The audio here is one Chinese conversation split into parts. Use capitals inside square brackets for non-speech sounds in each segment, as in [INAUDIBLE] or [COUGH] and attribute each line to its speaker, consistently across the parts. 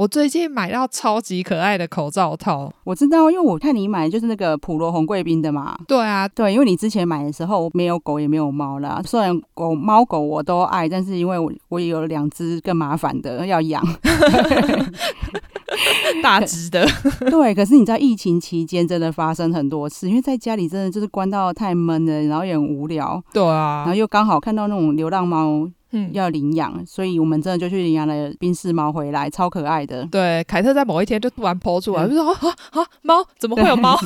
Speaker 1: 我最近买到超级可爱的口罩套，
Speaker 2: 我知道，因为我看你买的就是那个普罗红贵宾的嘛。
Speaker 1: 对啊，
Speaker 2: 对，因为你之前买的时候没有狗也没有猫啦。虽然狗猫狗我都爱，但是因为我我也有两只更麻烦的要养 [LAUGHS] [LAUGHS]
Speaker 1: 大只的。
Speaker 2: 对，可是你知道疫情期间真的发生很多次，因为在家里真的就是关到太闷了，然后也很无聊。
Speaker 1: 对啊，
Speaker 2: 然后又刚好看到那种流浪猫。
Speaker 1: 嗯，
Speaker 2: 要领养，所以我们真的就去领养了宾士猫回来，超可爱的。
Speaker 1: 对，凯特在某一天就突然 po 出来，就说啊啊，猫怎么会有猫？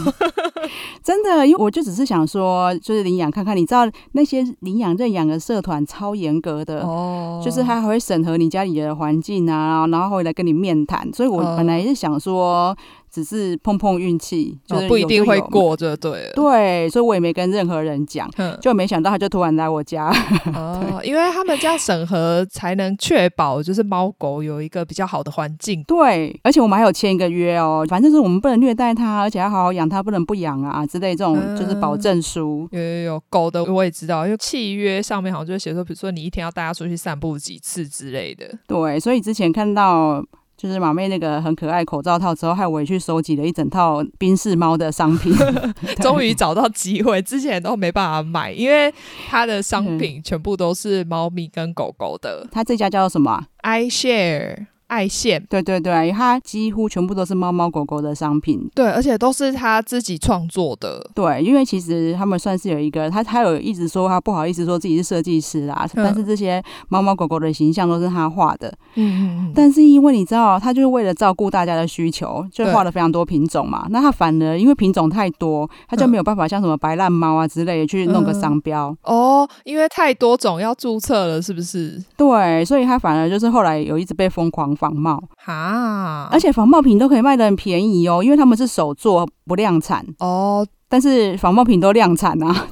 Speaker 1: [LAUGHS]
Speaker 2: 真的，因为我就只是想说，就是领养看看。你知道那些领养认养的社团超严格的哦，就是他还会审核你家里的环境啊，然后回来跟你面谈。所以我本来是想说。只是碰碰运气，就是、
Speaker 1: 哦、不一定会过，就对了。
Speaker 2: 对，所以我也没跟任何人讲，就没想到他就突然来我家。
Speaker 1: 哦，[LAUGHS] 因为他们这样审核才能确保，就是猫狗有一个比较好的环境。
Speaker 2: 对，而且我们还有签一个约哦，反正是我们不能虐待它，而且要好好养它，不能不养啊之类这种，就是保证书。
Speaker 1: 有有有，狗的我也知道，因为契约上面好像就会写说，比如说你一天要带它出去散步几次之类的。
Speaker 2: 对，所以之前看到。就是马妹那个很可爱口罩套之后，害我也去收集了一整套宾士猫的商品，[LAUGHS] [LAUGHS]
Speaker 1: 终于找到机会，之前都没办法买，因为它的商品全部都是猫咪跟狗狗的。
Speaker 2: 它这家叫做什么
Speaker 1: ？iShare。爱线，
Speaker 2: 对对对，它几乎全部都是猫猫狗狗的商品，
Speaker 1: 对，而且都是他自己创作的，
Speaker 2: 对，因为其实他们算是有一个，他他有一直说他不好意思说自己是设计师啦，嗯、但是这些猫猫狗狗的形象都是他画的，嗯嗯嗯，但是因为你知道，他就是为了照顾大家的需求，就画了非常多品种嘛，那他反而因为品种太多，他就没有办法像什么白烂猫啊之类的去弄个商标、嗯、
Speaker 1: 哦，因为太多种要注册了，是不是？
Speaker 2: 对，所以他反而就是后来有一直被疯狂仿冒
Speaker 1: 哈，
Speaker 2: 而且仿冒品都可以卖的很便宜哦，因为他们是手做不量产。哦，但是仿冒品都量产啊，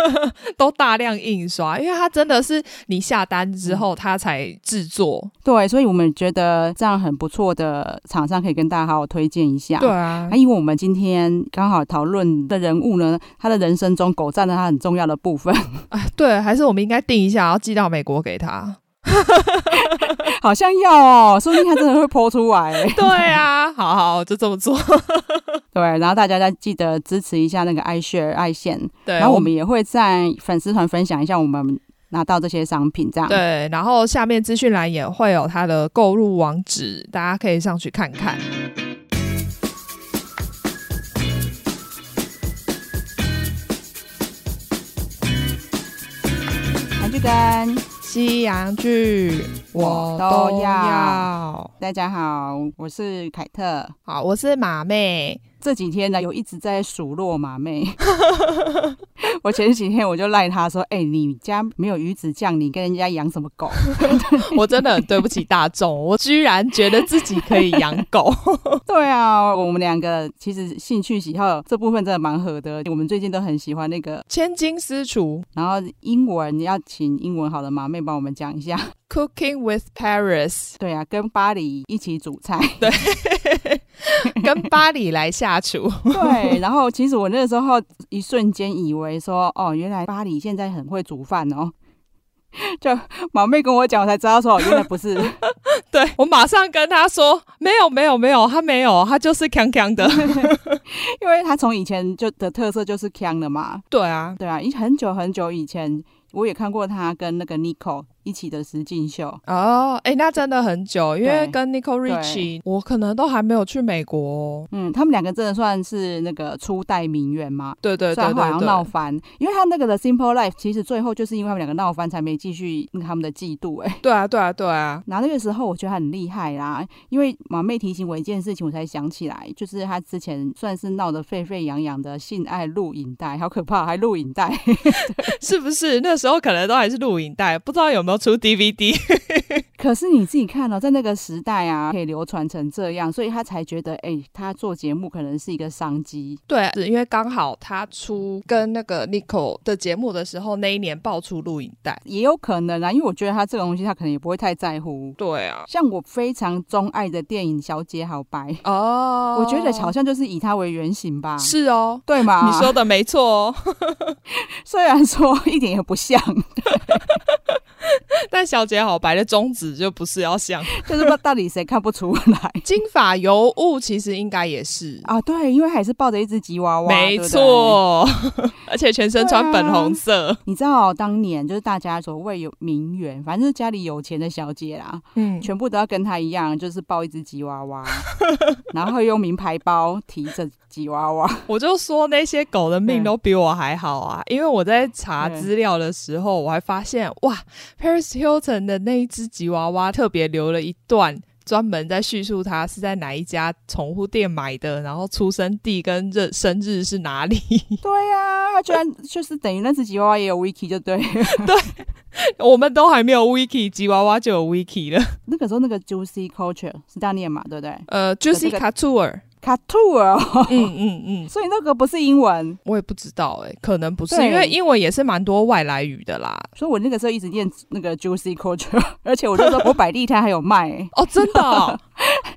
Speaker 2: [LAUGHS]
Speaker 1: 都大量印刷，因为它真的是你下单之后它才制作，
Speaker 2: 对，所以我们觉得这样很不错的厂商可以跟大家好好推荐一下，
Speaker 1: 对啊，那
Speaker 2: 因为我们今天刚好讨论的人物呢，他的人生中狗占了他很重要的部分，
Speaker 1: 哎，[LAUGHS] 对，还是我们应该定一下，然后寄到美国给他。[LAUGHS]
Speaker 2: 好像要哦，说不定他真的会 po 出来。[LAUGHS]
Speaker 1: 对啊，好好就这么做。[LAUGHS]
Speaker 2: 对，然后大家再记得支持一下那个爱 share 爱
Speaker 1: 线。
Speaker 2: 对，然后我们也会在粉丝团分享一下我们拿到这些商品，这样。
Speaker 1: 对，然后下面资讯栏也会有它的购入网址，大家可以上去看看。
Speaker 2: 韩剧跟。
Speaker 1: 西洋剧我都要。
Speaker 2: 大家好，我是凯特。
Speaker 1: 好，我是马妹。
Speaker 2: 这几天呢，有一直在数落马妹。[LAUGHS] 我前几天我就赖他说：“哎、欸，你家没有鱼子酱，你跟人家养什么狗？” [LAUGHS]
Speaker 1: 我真的很对不起大众，我居然觉得自己可以养狗。[LAUGHS]
Speaker 2: 对啊，我们两个其实兴趣喜好这部分真的蛮合的。我们最近都很喜欢那个
Speaker 1: 千金私厨，
Speaker 2: 然后英文要请英文好的马妹帮我们讲一下。
Speaker 1: Cooking with Paris，
Speaker 2: 对啊，跟巴黎一起煮菜，
Speaker 1: 对，[LAUGHS] 跟巴黎来下厨，[LAUGHS]
Speaker 2: 对。然后其实我那个时候一瞬间以为说，哦，原来巴黎现在很会煮饭哦。[LAUGHS] 就毛妹跟我讲，我才知道说，原来不是。
Speaker 1: 对，我马上跟他说，没有没有没有，他没有，他就是锵锵的，
Speaker 2: 因为他从以前就的特色就是锵的嘛。
Speaker 1: 对啊，
Speaker 2: 对啊，一很久很久以前，我也看过他跟那个 Nico。一起的实境秀
Speaker 1: 哦，哎、欸，那真的很久，因为跟 Nicole Richie，我可能都还没有去美国、哦。
Speaker 2: 嗯，他们两个真的算是那个初代名媛吗？
Speaker 1: 对对对，对，对，
Speaker 2: 好像闹翻，因为他那个的 Simple Life，其实最后就是因为他们两个闹翻，才没继续他们的嫉妒。哎，
Speaker 1: 对啊，对啊，对啊。
Speaker 2: 然后那个时候我觉得他很厉害啦，因为马妹提醒我一件事情，我才想起来，就是他之前算是闹得沸沸扬扬的性爱录影带，好可怕，还录影带，[LAUGHS]
Speaker 1: 是不是？那时候可能都还是录影带，不知道有没有出 DVD。
Speaker 2: 可是你自己看哦，在那个时代啊，可以流传成这样，所以他才觉得，哎、欸，他做节目可能是一个商机。
Speaker 1: 对，是因为刚好他出跟那个 Nicole 的节目的时候，那一年爆出录影带，
Speaker 2: 也有可能啊。因为我觉得他这个东西，他可能也不会太在乎。
Speaker 1: 对啊，
Speaker 2: 像我非常钟爱的电影《小姐好白》
Speaker 1: 哦，
Speaker 2: 我觉得好像就是以他为原型吧。
Speaker 1: 是哦，
Speaker 2: 对吗？
Speaker 1: 你说的没错哦，[LAUGHS]
Speaker 2: 虽然说一点也不像。[LAUGHS]
Speaker 1: 但小姐好白的宗旨就不是要像，[LAUGHS]
Speaker 2: 就是不知道到底谁看不出来。[LAUGHS]
Speaker 1: 金发尤物其实应该也是
Speaker 2: 啊，对，因为还是抱着一只吉娃娃，
Speaker 1: 没错，[LAUGHS] 而且全身穿粉红色。
Speaker 2: 啊、你知道当年就是大家所谓有名媛，反正就是家里有钱的小姐啦，嗯，全部都要跟她一样，就是抱一只吉娃娃，然后用名牌包提着吉娃娃。[LAUGHS]
Speaker 1: 我就说那些狗的命都比我还好啊，因为我在查资料的时候，我还发现哇，Paris Hilton 的那一只吉娃娃特别留了一段。专门在叙述他是在哪一家宠物店买的，然后出生地跟日生日是哪里？[LAUGHS] [LAUGHS]
Speaker 2: 对呀、啊，他居然就是等于那只吉娃娃也有 wiki 就对了。
Speaker 1: 对，我们都还没有 wiki，吉娃娃就有 wiki 了。
Speaker 2: 那个时候那个 Juicy Culture 是这样念嘛？对不对？
Speaker 1: 呃，Juicy Couture。
Speaker 2: 卡兔哦，
Speaker 1: 嗯嗯嗯，
Speaker 2: 所以那个不是英文，
Speaker 1: 我也不知道哎、欸，可能不是，因为英文也是蛮多外来语的啦。
Speaker 2: 所以我那个时候一直念那个 Juicy Culture，而且我就说我摆地摊还有卖、欸、
Speaker 1: 哦，真的。[LAUGHS]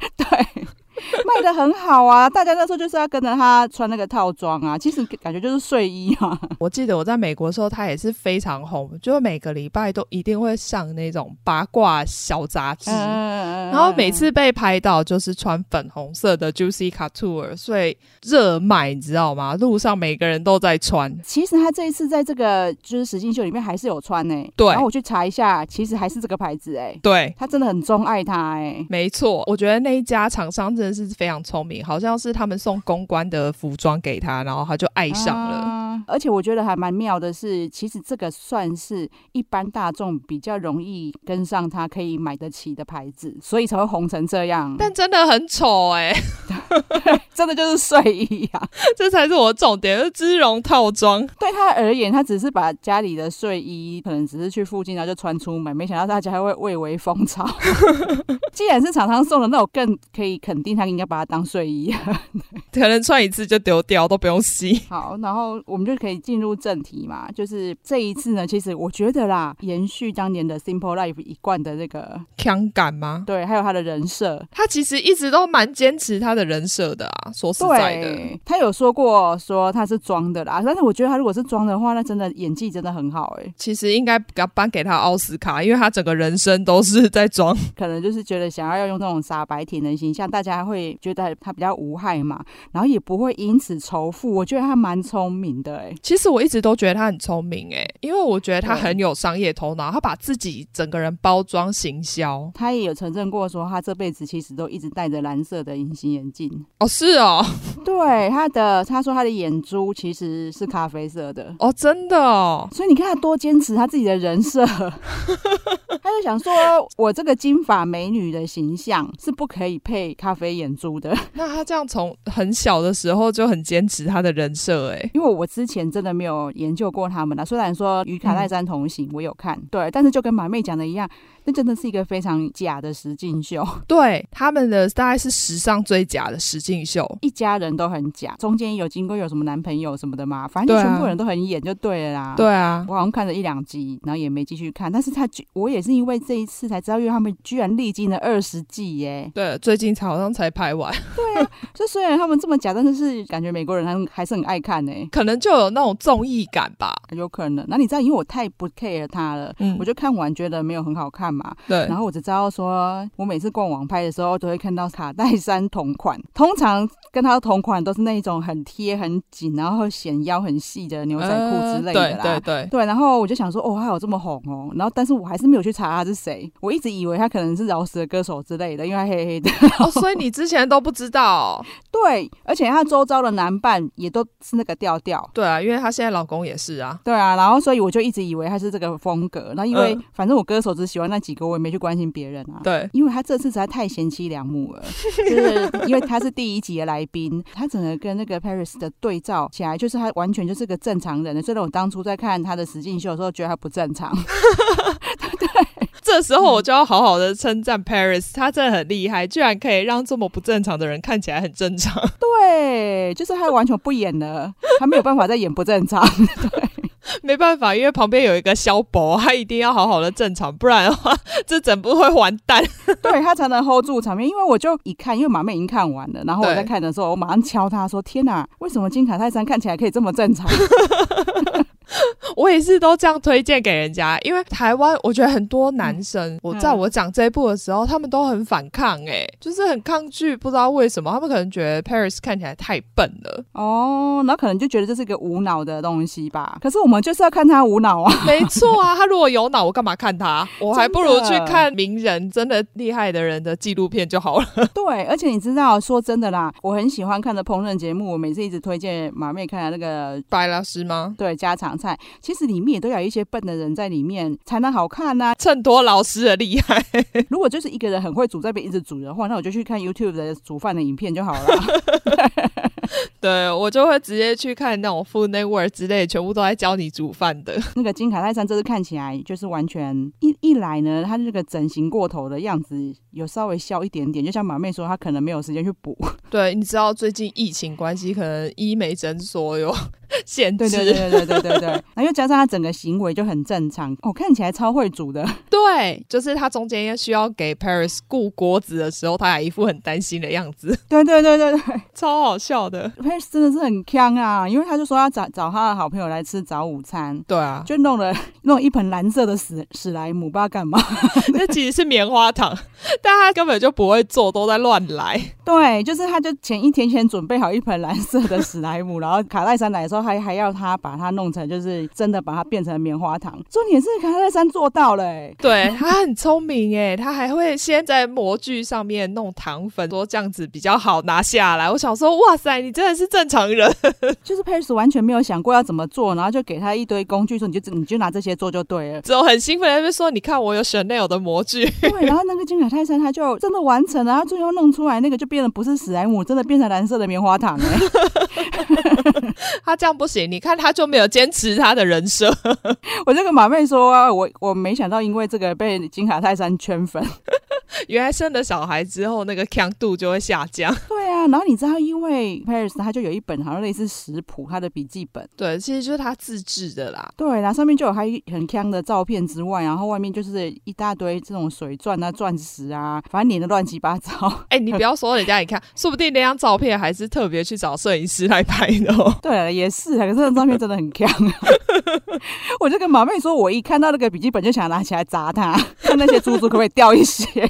Speaker 2: 卖得很好啊！大家那时候就是要跟着他穿那个套装啊，其实感觉就是睡衣啊。[LAUGHS]
Speaker 1: 我记得我在美国的时候，他也是非常红，就是每个礼拜都一定会上那种八卦小杂志，嗯、然后每次被拍到就是穿粉红色的 Juicy Couture，所以热卖，你知道吗？路上每个人都在穿。
Speaker 2: 其实他这一次在这个就是实境秀里面还是有穿呢、欸。
Speaker 1: 对，
Speaker 2: 然后我去查一下，其实还是这个牌子哎、欸。
Speaker 1: 对，
Speaker 2: 他真的很钟爱他哎、欸。
Speaker 1: 没错，我觉得那一家厂商真的是非常聪明，好像是他们送公关的服装给他，然后他就爱上了。
Speaker 2: 而且我觉得还蛮妙的是，其实这个算是一般大众比较容易跟上他可以买得起的牌子，所以才会红成这样。
Speaker 1: 但真的很丑哎、[LAUGHS] 欸，
Speaker 2: 真的就是睡衣啊，[LAUGHS]
Speaker 1: 这才是我的重点，就是织绒套装。
Speaker 2: 对他而言，他只是把家里的睡衣可能只是去附近然后就穿出门，没想到大家还会蔚为风潮。[LAUGHS] 既然是厂商送的，那我更可以肯定他应该把它当睡衣，
Speaker 1: 可能穿一次就丢掉，都不用洗。
Speaker 2: 好，然后我们就可以进入正题嘛，就是这一次呢，其实我觉得啦，延续当年的 Simple Life 一贯的那个
Speaker 1: 强感吗？
Speaker 2: 对，还有他的人设，
Speaker 1: 他其实一直都蛮坚持他的人设的啊。说实在的，
Speaker 2: 他有说过说他是装的啦，但是我觉得他如果是装的话，那真的演技真的很好哎、欸。
Speaker 1: 其实应该要颁给他奥斯卡，因为他整个人生都是在装，
Speaker 2: 可能就是觉得想要要用这种傻白甜的形象，大家会觉得他比较无害嘛，然后也不会因此仇富。我觉得他蛮聪明的哎、欸。
Speaker 1: 其实我一直都觉得他很聪明哎、欸，因为我觉得他很有商业头脑，他把自己整个人包装行销。
Speaker 2: 他也有承认过说，他这辈子其实都一直戴着蓝色的隐形眼镜。
Speaker 1: 哦，是哦，
Speaker 2: 对，他的他说他的眼珠其实是咖啡色的。
Speaker 1: 哦，真的哦。
Speaker 2: 所以你看他多坚持他自己的人设，[LAUGHS] 他就想说，我这个金发美女的形象是不可以配咖啡眼珠的。
Speaker 1: 那他这样从很小的时候就很坚持他的人设，哎，
Speaker 2: 因为我之前真的没有研究过他们了。虽然说与卡戴珊同行，我有看，嗯、对，但是就跟马妹讲的一样，那真的是一个非常假的实境秀。[LAUGHS]
Speaker 1: 对，他们的大概是史上最假的实境秀，
Speaker 2: 一家人都很假，中间有经过有什么男朋友什么的嘛，反正就全部人都很演就对了啦。
Speaker 1: 对啊，
Speaker 2: 我好像看了一两集，然后也没继续看。但是他，我也是因为这一次才知道，因为他们居然历经了二十季耶。
Speaker 1: 对，最近才好像才拍完。[LAUGHS]
Speaker 2: 对啊，就虽然他们这么假，但是是感觉美国人还还是很爱看呢。
Speaker 1: 可能就有那种综艺感吧，
Speaker 2: 有可能。那你知道，因为我太不 care 他了，嗯，我就看完觉得没有很好看嘛。
Speaker 1: 对。
Speaker 2: 然后我只知道说，我每次逛网拍的时候都会看到卡戴珊同款，通常跟他同款都是那一种很贴很紧，然后显腰很细的牛仔裤之类的啦。
Speaker 1: 对对对。对，
Speaker 2: 然后我就想说，哦，他有这么红哦。然后，但是我还是没有去查他是谁。我一直以为他可能是饶舌歌手之类的，因为他黑黑的。
Speaker 1: 哦，所以你之前都不知道？[LAUGHS]
Speaker 2: 对，而且他周遭的男伴也都是那个调调。
Speaker 1: 对啊，因为他现在老公也是啊。
Speaker 2: 对啊，然后所以我就一直以为他是这个风格。那因为反正我歌手只喜欢那几个，我也没去关心别人啊。
Speaker 1: 对，
Speaker 2: 因为他这次实在太贤妻良母了，[LAUGHS] 就是因为他是第一集的来宾，他整个跟那个 Paris 的对照起来，就是他完全就是个正常人的。虽然我当初在看他的实境秀的时候，觉得他不正常。[LAUGHS] 对。
Speaker 1: 这时候我就要好好的称赞 Paris，他真的很厉害，居然可以让这么不正常的人看起来很正常。
Speaker 2: 对，就是他完全不演了，他没有办法再演不正常。[LAUGHS] 对，[LAUGHS]
Speaker 1: 没办法，因为旁边有一个肖博，他一定要好好的正常，不然的话，这整部会完蛋。[LAUGHS]
Speaker 2: 对，他才能 hold 住场面。因为我就一看，因为马妹已经看完了，然后我在看的时候，我马上敲他说：“天哪，为什么金卡泰山看起来可以这么正常？” [LAUGHS] [LAUGHS]
Speaker 1: 我也是都这样推荐给人家，因为台湾我觉得很多男生，嗯、我在我讲这一部的时候，他们都很反抗、欸，哎，就是很抗拒，不知道为什么，他们可能觉得 Paris 看起来太笨了，
Speaker 2: 哦，那可能就觉得这是一个无脑的东西吧。可是我们就是要看他无脑啊，
Speaker 1: 没错啊，他如果有脑，我干嘛看他？[LAUGHS] 我还不如去看名人真的厉害的人的纪录片就好了。
Speaker 2: 对，而且你知道，说真的啦，我很喜欢看的烹饪节目，我每次一直推荐马妹看的那个
Speaker 1: 白老师吗？
Speaker 2: 对，家常菜，其实里面也都有一些笨的人在里面才能好看呐、啊。
Speaker 1: 衬托老师的厉害。
Speaker 2: 如果就是一个人很会煮，在边一直煮的话，那我就去看 YouTube 的煮饭的影片就好了。[LAUGHS] [LAUGHS]
Speaker 1: 对，我就会直接去看那种 Food Network 之类，全部都在教你煮饭的。[LAUGHS]
Speaker 2: 那个金卡戴珊这次看起来就是完全一一来呢，他那个整形过头的样子有稍微消一点点，就像马妹说，她可能没有时间去补。[LAUGHS]
Speaker 1: 对，你知道最近疫情关系，可能医美诊所有限制。
Speaker 2: 对对对对对对对。然后又加上他整个行为就很正常，哦，看起来超会煮的。
Speaker 1: 对，就是他中间需要给 Paris 顾锅子的时候，他还一副很担心的样子。
Speaker 2: 对对对对对，
Speaker 1: 超好笑的。
Speaker 2: Paris [LAUGHS] 真的是很锵啊，因为他就说要找找他的好朋友来吃早午餐。
Speaker 1: 对啊，
Speaker 2: 就弄了 [LAUGHS] 弄一盆蓝色的史史莱姆，不知道干嘛。[LAUGHS]
Speaker 1: 那其实是棉花糖，但他根本就不会做，都在乱来。
Speaker 2: 对，就是他就前一天先准备好一盆蓝色的史莱姆，然后卡戴珊来的时候还还要他把它弄成就是真的把它变成棉花糖。重点是卡戴珊做到了，欸，
Speaker 1: 对，他很聪明哎，他还会先在模具上面弄糖粉，说这样子比较好拿下来。我想说，哇塞，你真的是正常人，[LAUGHS]
Speaker 2: 就是 Paris 完全没有想过要怎么做，然后就给他一堆工具，说你就你就拿这些做就对了。
Speaker 1: 之后很兴奋在那边说，你看我有 Chanel 的模具。[LAUGHS]
Speaker 2: 对，然后那个金卡泰山他就真的完成了，然后最后弄出来那个就变得不是史莱姆。真的变成蓝色的棉花糖哎、欸！[LAUGHS]
Speaker 1: 他这样不行，你看他就没有坚持他的人设。
Speaker 2: 我这个马妹说、啊，我我没想到因为这个被金卡泰山圈粉。[LAUGHS]
Speaker 1: 原来生了小孩之后，那个强度就会下降。[LAUGHS]
Speaker 2: 对啊，然后你知道，因为 Paris 他就有一本好像类似食谱，他的笔记本。
Speaker 1: 对，其实就是他自制的啦。
Speaker 2: 对，然后上面就有他很强的照片之外，然后外面就是一大堆这种水钻啊、钻石啊，反正粘的乱七八糟。[LAUGHS]
Speaker 1: 哎、欸，你不要说人家，你看，说不定那张照片还是特别去找摄影师来拍的哦。
Speaker 2: 对，也是，可是那张照片真的很强。我就跟马妹说，我一看到那个笔记本就想拿起来砸他，看那些珠珠可不可以掉一些。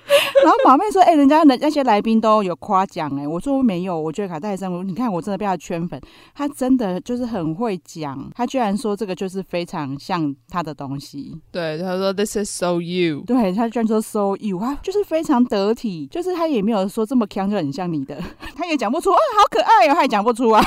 Speaker 2: [LAUGHS] 然后马妹说：“哎、欸，人家那那些来宾都有夸奖哎。”我说：“没有，我觉得卡戴珊，你看我真的被他圈粉，他真的就是很会讲。他居然说这个就是非常像他的东西。
Speaker 1: 对，他说 ‘This is so you’，
Speaker 2: 对，他居然说 ‘so you’，他就是非常得体，就是他也没有说这么强，就很像你的。[LAUGHS] 他也讲不出啊，好可爱哦，他也讲不出来。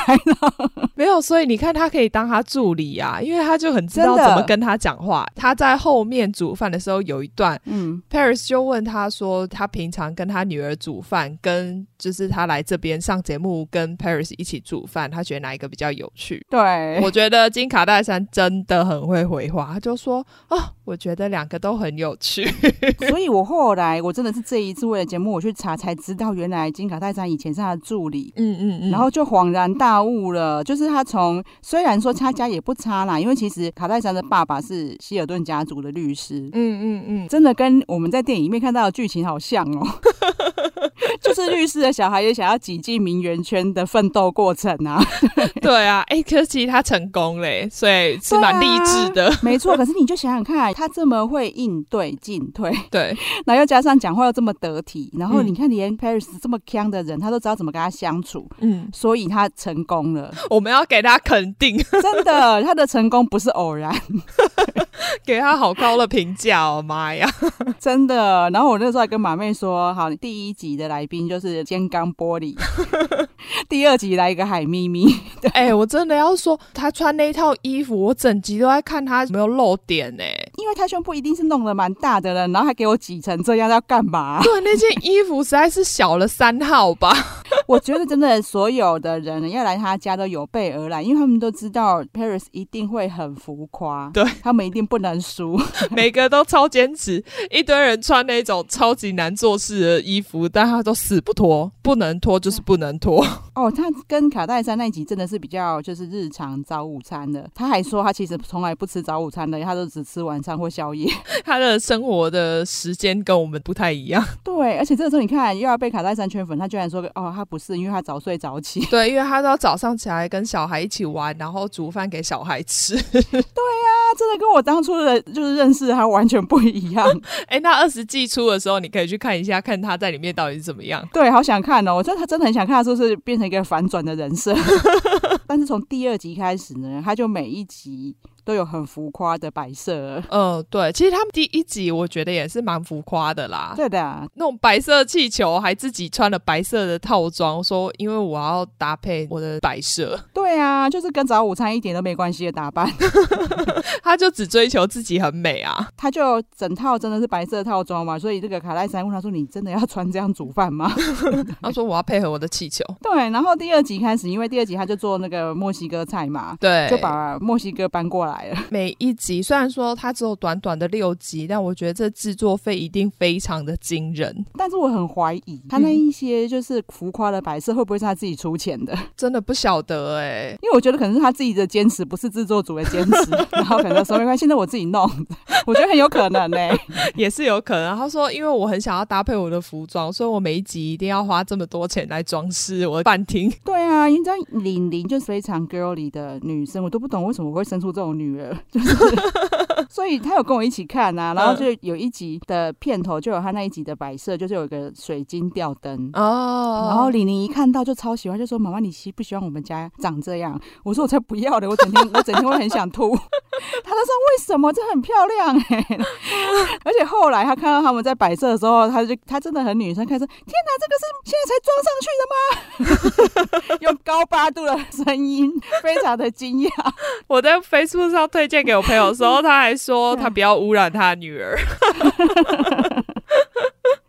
Speaker 2: [LAUGHS]
Speaker 1: 没有，所以你看他可以当他助理啊，因为他就很知道怎么跟他讲话。他在后面煮饭的时候有一段，嗯，Paris 就问他说他。”他平常跟他女儿煮饭，跟就是他来这边上节目跟 Paris 一起煮饭，他觉得哪一个比较有趣？
Speaker 2: 对，
Speaker 1: 我觉得金卡戴珊真的很会回话，他就说啊、哦，我觉得两个都很有趣。[LAUGHS]
Speaker 2: 所以我后来我真的是这一次为了节目我去查才知道，原来金卡戴珊以前是他的助理。嗯嗯嗯，然后就恍然大悟了，就是他从虽然说他家也不差啦，因为其实卡戴珊的爸爸是希尔顿家族的律师。嗯嗯嗯，真的跟我们在电影里面看到的剧情好像。哦，[LAUGHS] 就是律师的小孩也想要挤进名媛圈的奋斗过程啊。[LAUGHS]
Speaker 1: 对啊，哎、欸，可是其实他成功嘞，所以是蛮励志的。
Speaker 2: 啊、没错，可是你就想想看，他这么会应对进退，[LAUGHS]
Speaker 1: 对，
Speaker 2: 然后又加上讲话又这么得体，然后你看连 Paris 这么强的人，他都知道怎么跟他相处，嗯，所以他成功了。
Speaker 1: 我们要给他肯定，
Speaker 2: 真的，他的成功不是偶然，[LAUGHS]
Speaker 1: 给他好高的评价哦，妈呀，[LAUGHS]
Speaker 2: 真的。然后我那时候还跟马妹。说好，第一集的来宾就是尖钢玻璃，[LAUGHS] 第二集来一个海咪咪。
Speaker 1: 哎、欸，我真的要说，他穿那套衣服，我整集都在看他有没有露点呢、欸。
Speaker 2: 因为他胸部一定是弄得蛮大的了，然后还给我挤成这样，要干嘛？
Speaker 1: 对，那件衣服实在是小了三号吧。[LAUGHS]
Speaker 2: 我觉得真的所有的人要来他家都有备而来，因为他们都知道 Paris 一定会很浮夸，
Speaker 1: 对，
Speaker 2: 他们一定不能输，[LAUGHS]
Speaker 1: 每个都超坚持，一堆人穿那种超级难做事的衣服，但他都死不脱，不能脱就是不能脱。[LAUGHS]
Speaker 2: 哦，他跟卡戴珊那一集真的是比较就是日常早午餐的，他还说他其实从来不吃早午餐的，他都只吃晚餐或宵夜，[LAUGHS]
Speaker 1: 他的生活的时间跟我们不太一样。[LAUGHS]
Speaker 2: 对，而且这个时候你看又要被卡在三圈粉，他居然说哦他。不是，因为他早睡早起。
Speaker 1: 对，因为他都要早上起来跟小孩一起玩，然后煮饭给小孩吃。[LAUGHS] 对
Speaker 2: 呀、啊，真的跟我当初的就是认识他完全不一样。
Speaker 1: 哎、欸，那二十季初的时候，你可以去看一下，看他在里面到底是怎么样。
Speaker 2: 对，好想看哦！我真的真的很想看他是不是变成一个反转的人设。但是从第二集开始呢，他就每一集。都有很浮夸的摆设，
Speaker 1: 嗯，对，其实他们第一集我觉得也是蛮浮夸的啦，
Speaker 2: 对的、啊，
Speaker 1: 那种白色气球，还自己穿了白色的套装，说因为我要搭配我的摆设，
Speaker 2: 对啊，就是跟早午餐一点都没关系的打扮，[LAUGHS]
Speaker 1: 他就只追求自己很美啊，
Speaker 2: 他就整套真的是白色套装嘛，所以这个卡戴珊问他说：“你真的要穿这样煮饭吗？” [LAUGHS]
Speaker 1: 他说：“我要配合我的气球。”
Speaker 2: 对，然后第二集开始，因为第二集他就做那个墨西哥菜嘛，
Speaker 1: 对，
Speaker 2: 就把墨西哥搬过来。[LAUGHS]
Speaker 1: 每一集虽然说它只有短短的六集，但我觉得这制作费一定非常的惊人。
Speaker 2: 但是我很怀疑，他那一些就是浮夸的摆设会不会是他自己出钱的？
Speaker 1: 嗯、[LAUGHS] 真的不晓得哎、欸，
Speaker 2: 因为我觉得可能是他自己的坚持，不是制作组的坚持。[LAUGHS] 然后可能说没关系，那我自己弄，我觉得很有可能呢、欸，
Speaker 1: 也是有可能。他说，因为我很想要搭配我的服装，所以我每一集一定要花这么多钱来装饰我的饭厅。
Speaker 2: 对啊，你知道玲玲就是非常 girly 的女生，我都不懂为什么会生出这种女儿。[LAUGHS] 就是，[LAUGHS] 所以他有跟我一起看、啊，然后就有一集的片头就有他那一集的摆设，就是有一个水晶吊灯哦，然后李宁一看到就超喜欢，就说：“妈妈，你喜不喜欢我们家长这样？”我说：“我才不要的，我整天我整天会很想吐。” [LAUGHS] 他就说：“为什么？这很漂亮哎、欸！” [LAUGHS] 而且后来他看到他们在摆设的时候，他就他真的很女生，开始：“天哪，这个是现在才装上去的吗？” [LAUGHS] 用高八度的声音，非常的惊讶。
Speaker 1: 我在 Facebook 上推荐给我朋友的时候，他还说他不要污染他女儿。[LAUGHS]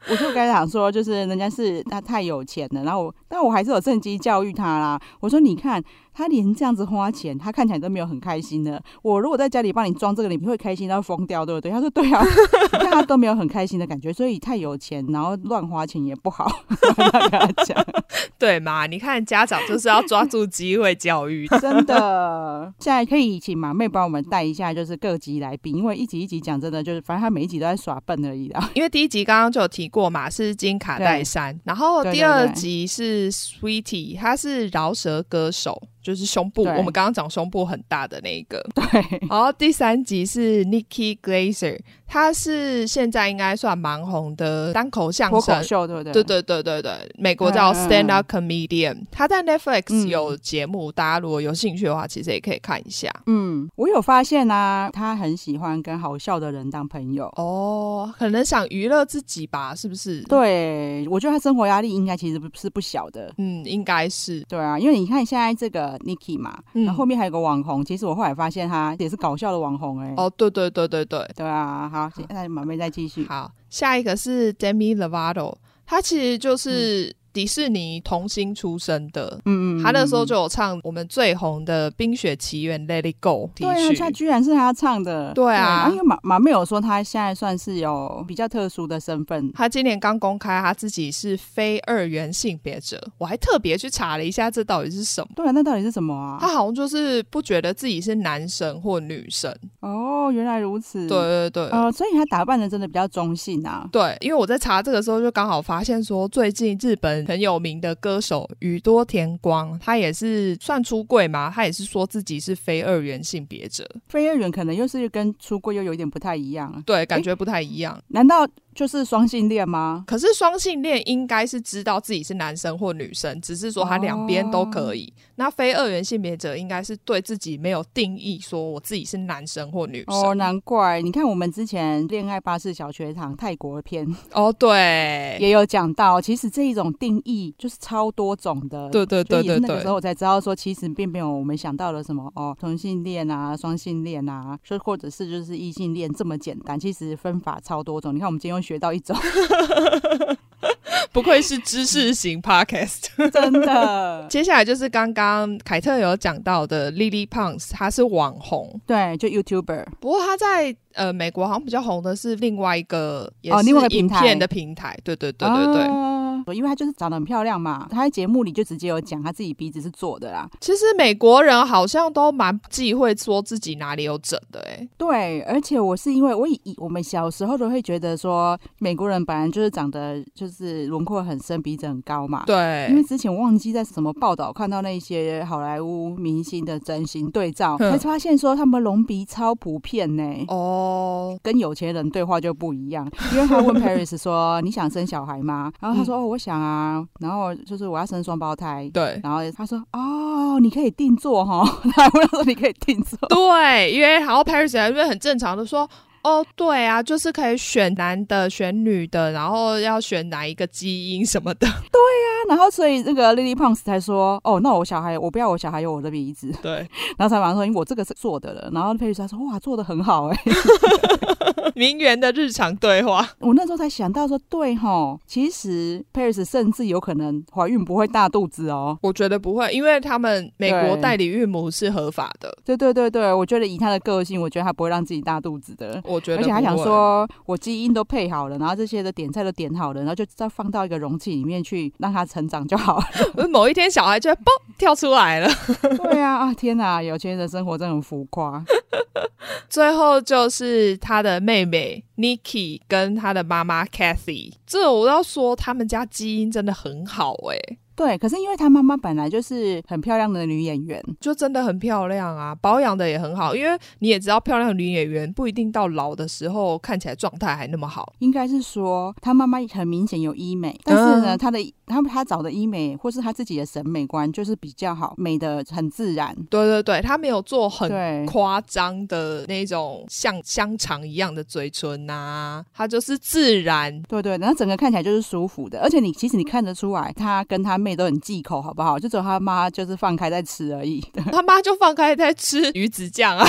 Speaker 2: 我就跟他讲说，就是人家是他太有钱了，然后我，但我还是有趁机教育他啦。我说，你看。他连这样子花钱，他看起来都没有很开心的。我如果在家里帮你装这个，你会开心到疯掉，对不对？他说对啊，[LAUGHS] 看他都没有很开心的感觉，所以太有钱，然后乱花钱也不好。[LAUGHS] 跟他讲，[LAUGHS]
Speaker 1: 对嘛？你看家长就是要抓住机会教育，
Speaker 2: 真的。现在可以请马妹帮我们带一下，就是各集来宾，因为一集一集讲，真的就是反正他每一集都在耍笨而已啦。
Speaker 1: 因为第一集刚刚就有提过嘛，是金卡戴珊，然后第二集是 Sweetie，他是饶舌歌手。就是胸部，我们刚刚讲胸部很大的那一个。
Speaker 2: 对，
Speaker 1: 然后第三集是 Nikki Glaser。他是现在应该算蛮红的单口相声
Speaker 2: 脱口秀，对不对？
Speaker 1: 对对对对对，美国叫 Stand Up Comedian，嗯。他在 Netflix 有节目，嗯，大家如果有兴趣的话，其实也可以看一下。
Speaker 2: 嗯，我有发现啊，他很喜欢跟好笑的人当朋友。
Speaker 1: 哦，可能想娱乐自己吧，是不是？
Speaker 2: 对，我觉得他生活压力应该其实不是不小的。
Speaker 1: 嗯，应该是。
Speaker 2: 对啊，因为你看现在这个 Nikki 嘛，嗯，然后后面还有个网红，其实我后来发现他也是搞笑的网红哎，欸。
Speaker 1: 哦，对对对对对，
Speaker 2: 对啊。好，那马妹再继续。
Speaker 1: 好，下一个是 Demi Lovato，他其实就是。嗯迪士尼童星出身的，嗯嗯，他那时候就有唱我们最红的《冰雪奇缘》Let It Go。
Speaker 2: 对啊，他居然是他唱的。
Speaker 1: 对啊，
Speaker 2: 对，因为马马妹有说他现在算是有比较特殊的身份，
Speaker 1: 他今年刚公开他自己是非二元性别者，我还特别去查了一下这到底是什么。
Speaker 2: 对啊，那到底是什么啊？
Speaker 1: 他好像就是不觉得自己是男神或女神。
Speaker 2: 哦，原来如此。
Speaker 1: 对对对，
Speaker 2: 呃，所以他打扮的真的比较中性啊。
Speaker 1: 对，因为我在查这个时候就刚好发现说，最近日本很有名的歌手宇多田光，他也是算出柜吗？他也是说自己是非二元性别者。
Speaker 2: 非二元可能又是跟出柜又有一点不太一样。
Speaker 1: 对，感觉不太一样。
Speaker 2: 难道？就是双性恋吗？
Speaker 1: 可是双性恋应该是知道自己是男生或女生，只是说他两边都可以。哦、那非二元性别者应该是对自己没有定义，说我自己是男生或女生。
Speaker 2: 哦，难怪！你看我们之前恋爱巴士小学堂泰国篇
Speaker 1: 哦，对，
Speaker 2: 也有讲到，其实这一种定义就是超多种的。
Speaker 1: 对对对对对。那
Speaker 2: 个时候我才知道说，其实并没有我们想到的什么哦，同性恋啊、双性恋啊，说或者是就是异性恋这么简单。其实分法超多种。你看我们今天又学到一种。[LAUGHS]
Speaker 1: 不愧是知识型 podcast，[LAUGHS]
Speaker 2: 真的。
Speaker 1: 接下来就是刚刚凯特有讲到的 Lily Pons，她是网红，
Speaker 2: 对，就 YouTuber。
Speaker 1: 不过她在呃美国好像比较红的是另外一个也是影片的平台，哦、平台对对对对对。哦
Speaker 2: 因为她就是长得很漂亮嘛。她在节目里就直接有讲，她自己鼻子是做的啦。
Speaker 1: 其实美国人好像都蛮忌讳说自己哪里有整的。
Speaker 2: 对，而且我是因为我以我们小时候都会觉得说，美国人本来就是长得就是轮廓很深，鼻子很高嘛。
Speaker 1: 对。
Speaker 2: 因为之前忘记在什么报道看到那些好莱坞明星的整形对照，才发现说他们隆鼻超普遍呢、欸。
Speaker 1: 哦。
Speaker 2: 跟有钱人对话就不一样，因为他问 [LAUGHS] Paris 说：“你想生小孩吗？”然后他说：“哦，我想啊。”然后就是我要生双胞胎。
Speaker 1: 对。
Speaker 2: 然后他说：“哦，你可以定做哈。”他问他说：“你可以定做？”
Speaker 1: 对，因为然后 Paris 还是很正常的说：“哦，对啊，就是可以选男的，选女的，然后要选哪一个基因什么的。[LAUGHS] ”对
Speaker 2: 呀、啊，然后所以那个 Lily Pons 才说：“哦，那我小孩，我不要我小孩有我的鼻子。”
Speaker 1: 对。[LAUGHS]
Speaker 2: 然后才马上说：“因为我这个是做的了。”然后 Paris 他说：“哇，做的很好哎。[LAUGHS] ”
Speaker 1: 名媛的日常对话，
Speaker 2: 我那时候才想到说，对哈，其实 Paris 甚至有可能怀孕不会大肚子哦。
Speaker 1: 我觉得不会，因为他们美国代理孕母是合法的。
Speaker 2: 对对对对，我觉得以他的个性，我觉得他不会让自己大肚子的。
Speaker 1: 我觉得，
Speaker 2: 而且还想说，我基因都配好了，然后这些的点菜都点好了，然后就再放到一个容器里面去让它成长就好了。[LAUGHS]
Speaker 1: 某一天小孩就会嘣跳出来了。
Speaker 2: 对啊，啊天哪，有钱人的生活真的很浮夸。[LAUGHS]
Speaker 1: 最后就是他的妹妹 Nikki 跟他的妈妈 Kathy，这我要说他们家基因真的很好哎、欸。
Speaker 2: 对，可是因为她妈妈本来就是很漂亮的女演员，
Speaker 1: 就真的很漂亮啊，保养的也很好。因为你也知道，漂亮的女演员不一定到老的时候看起来状态还那么好。
Speaker 2: 应该是说，她妈妈很明显有医美，但是呢，她、嗯、的他们她找的医美或是他自己的审美观就是比较好，美的很自然。
Speaker 1: 对对对，他没有做很夸张的那种像香肠一样的嘴唇呐、啊，他就是自然。
Speaker 2: 对对，然后整个看起来就是舒服的，而且你其实你看得出来，他跟他。妹都很忌口，好不好？就只有他妈就是放开在吃而已。[LAUGHS]
Speaker 1: 他妈就放开在吃鱼子酱啊！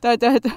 Speaker 2: 对 [LAUGHS] 对对。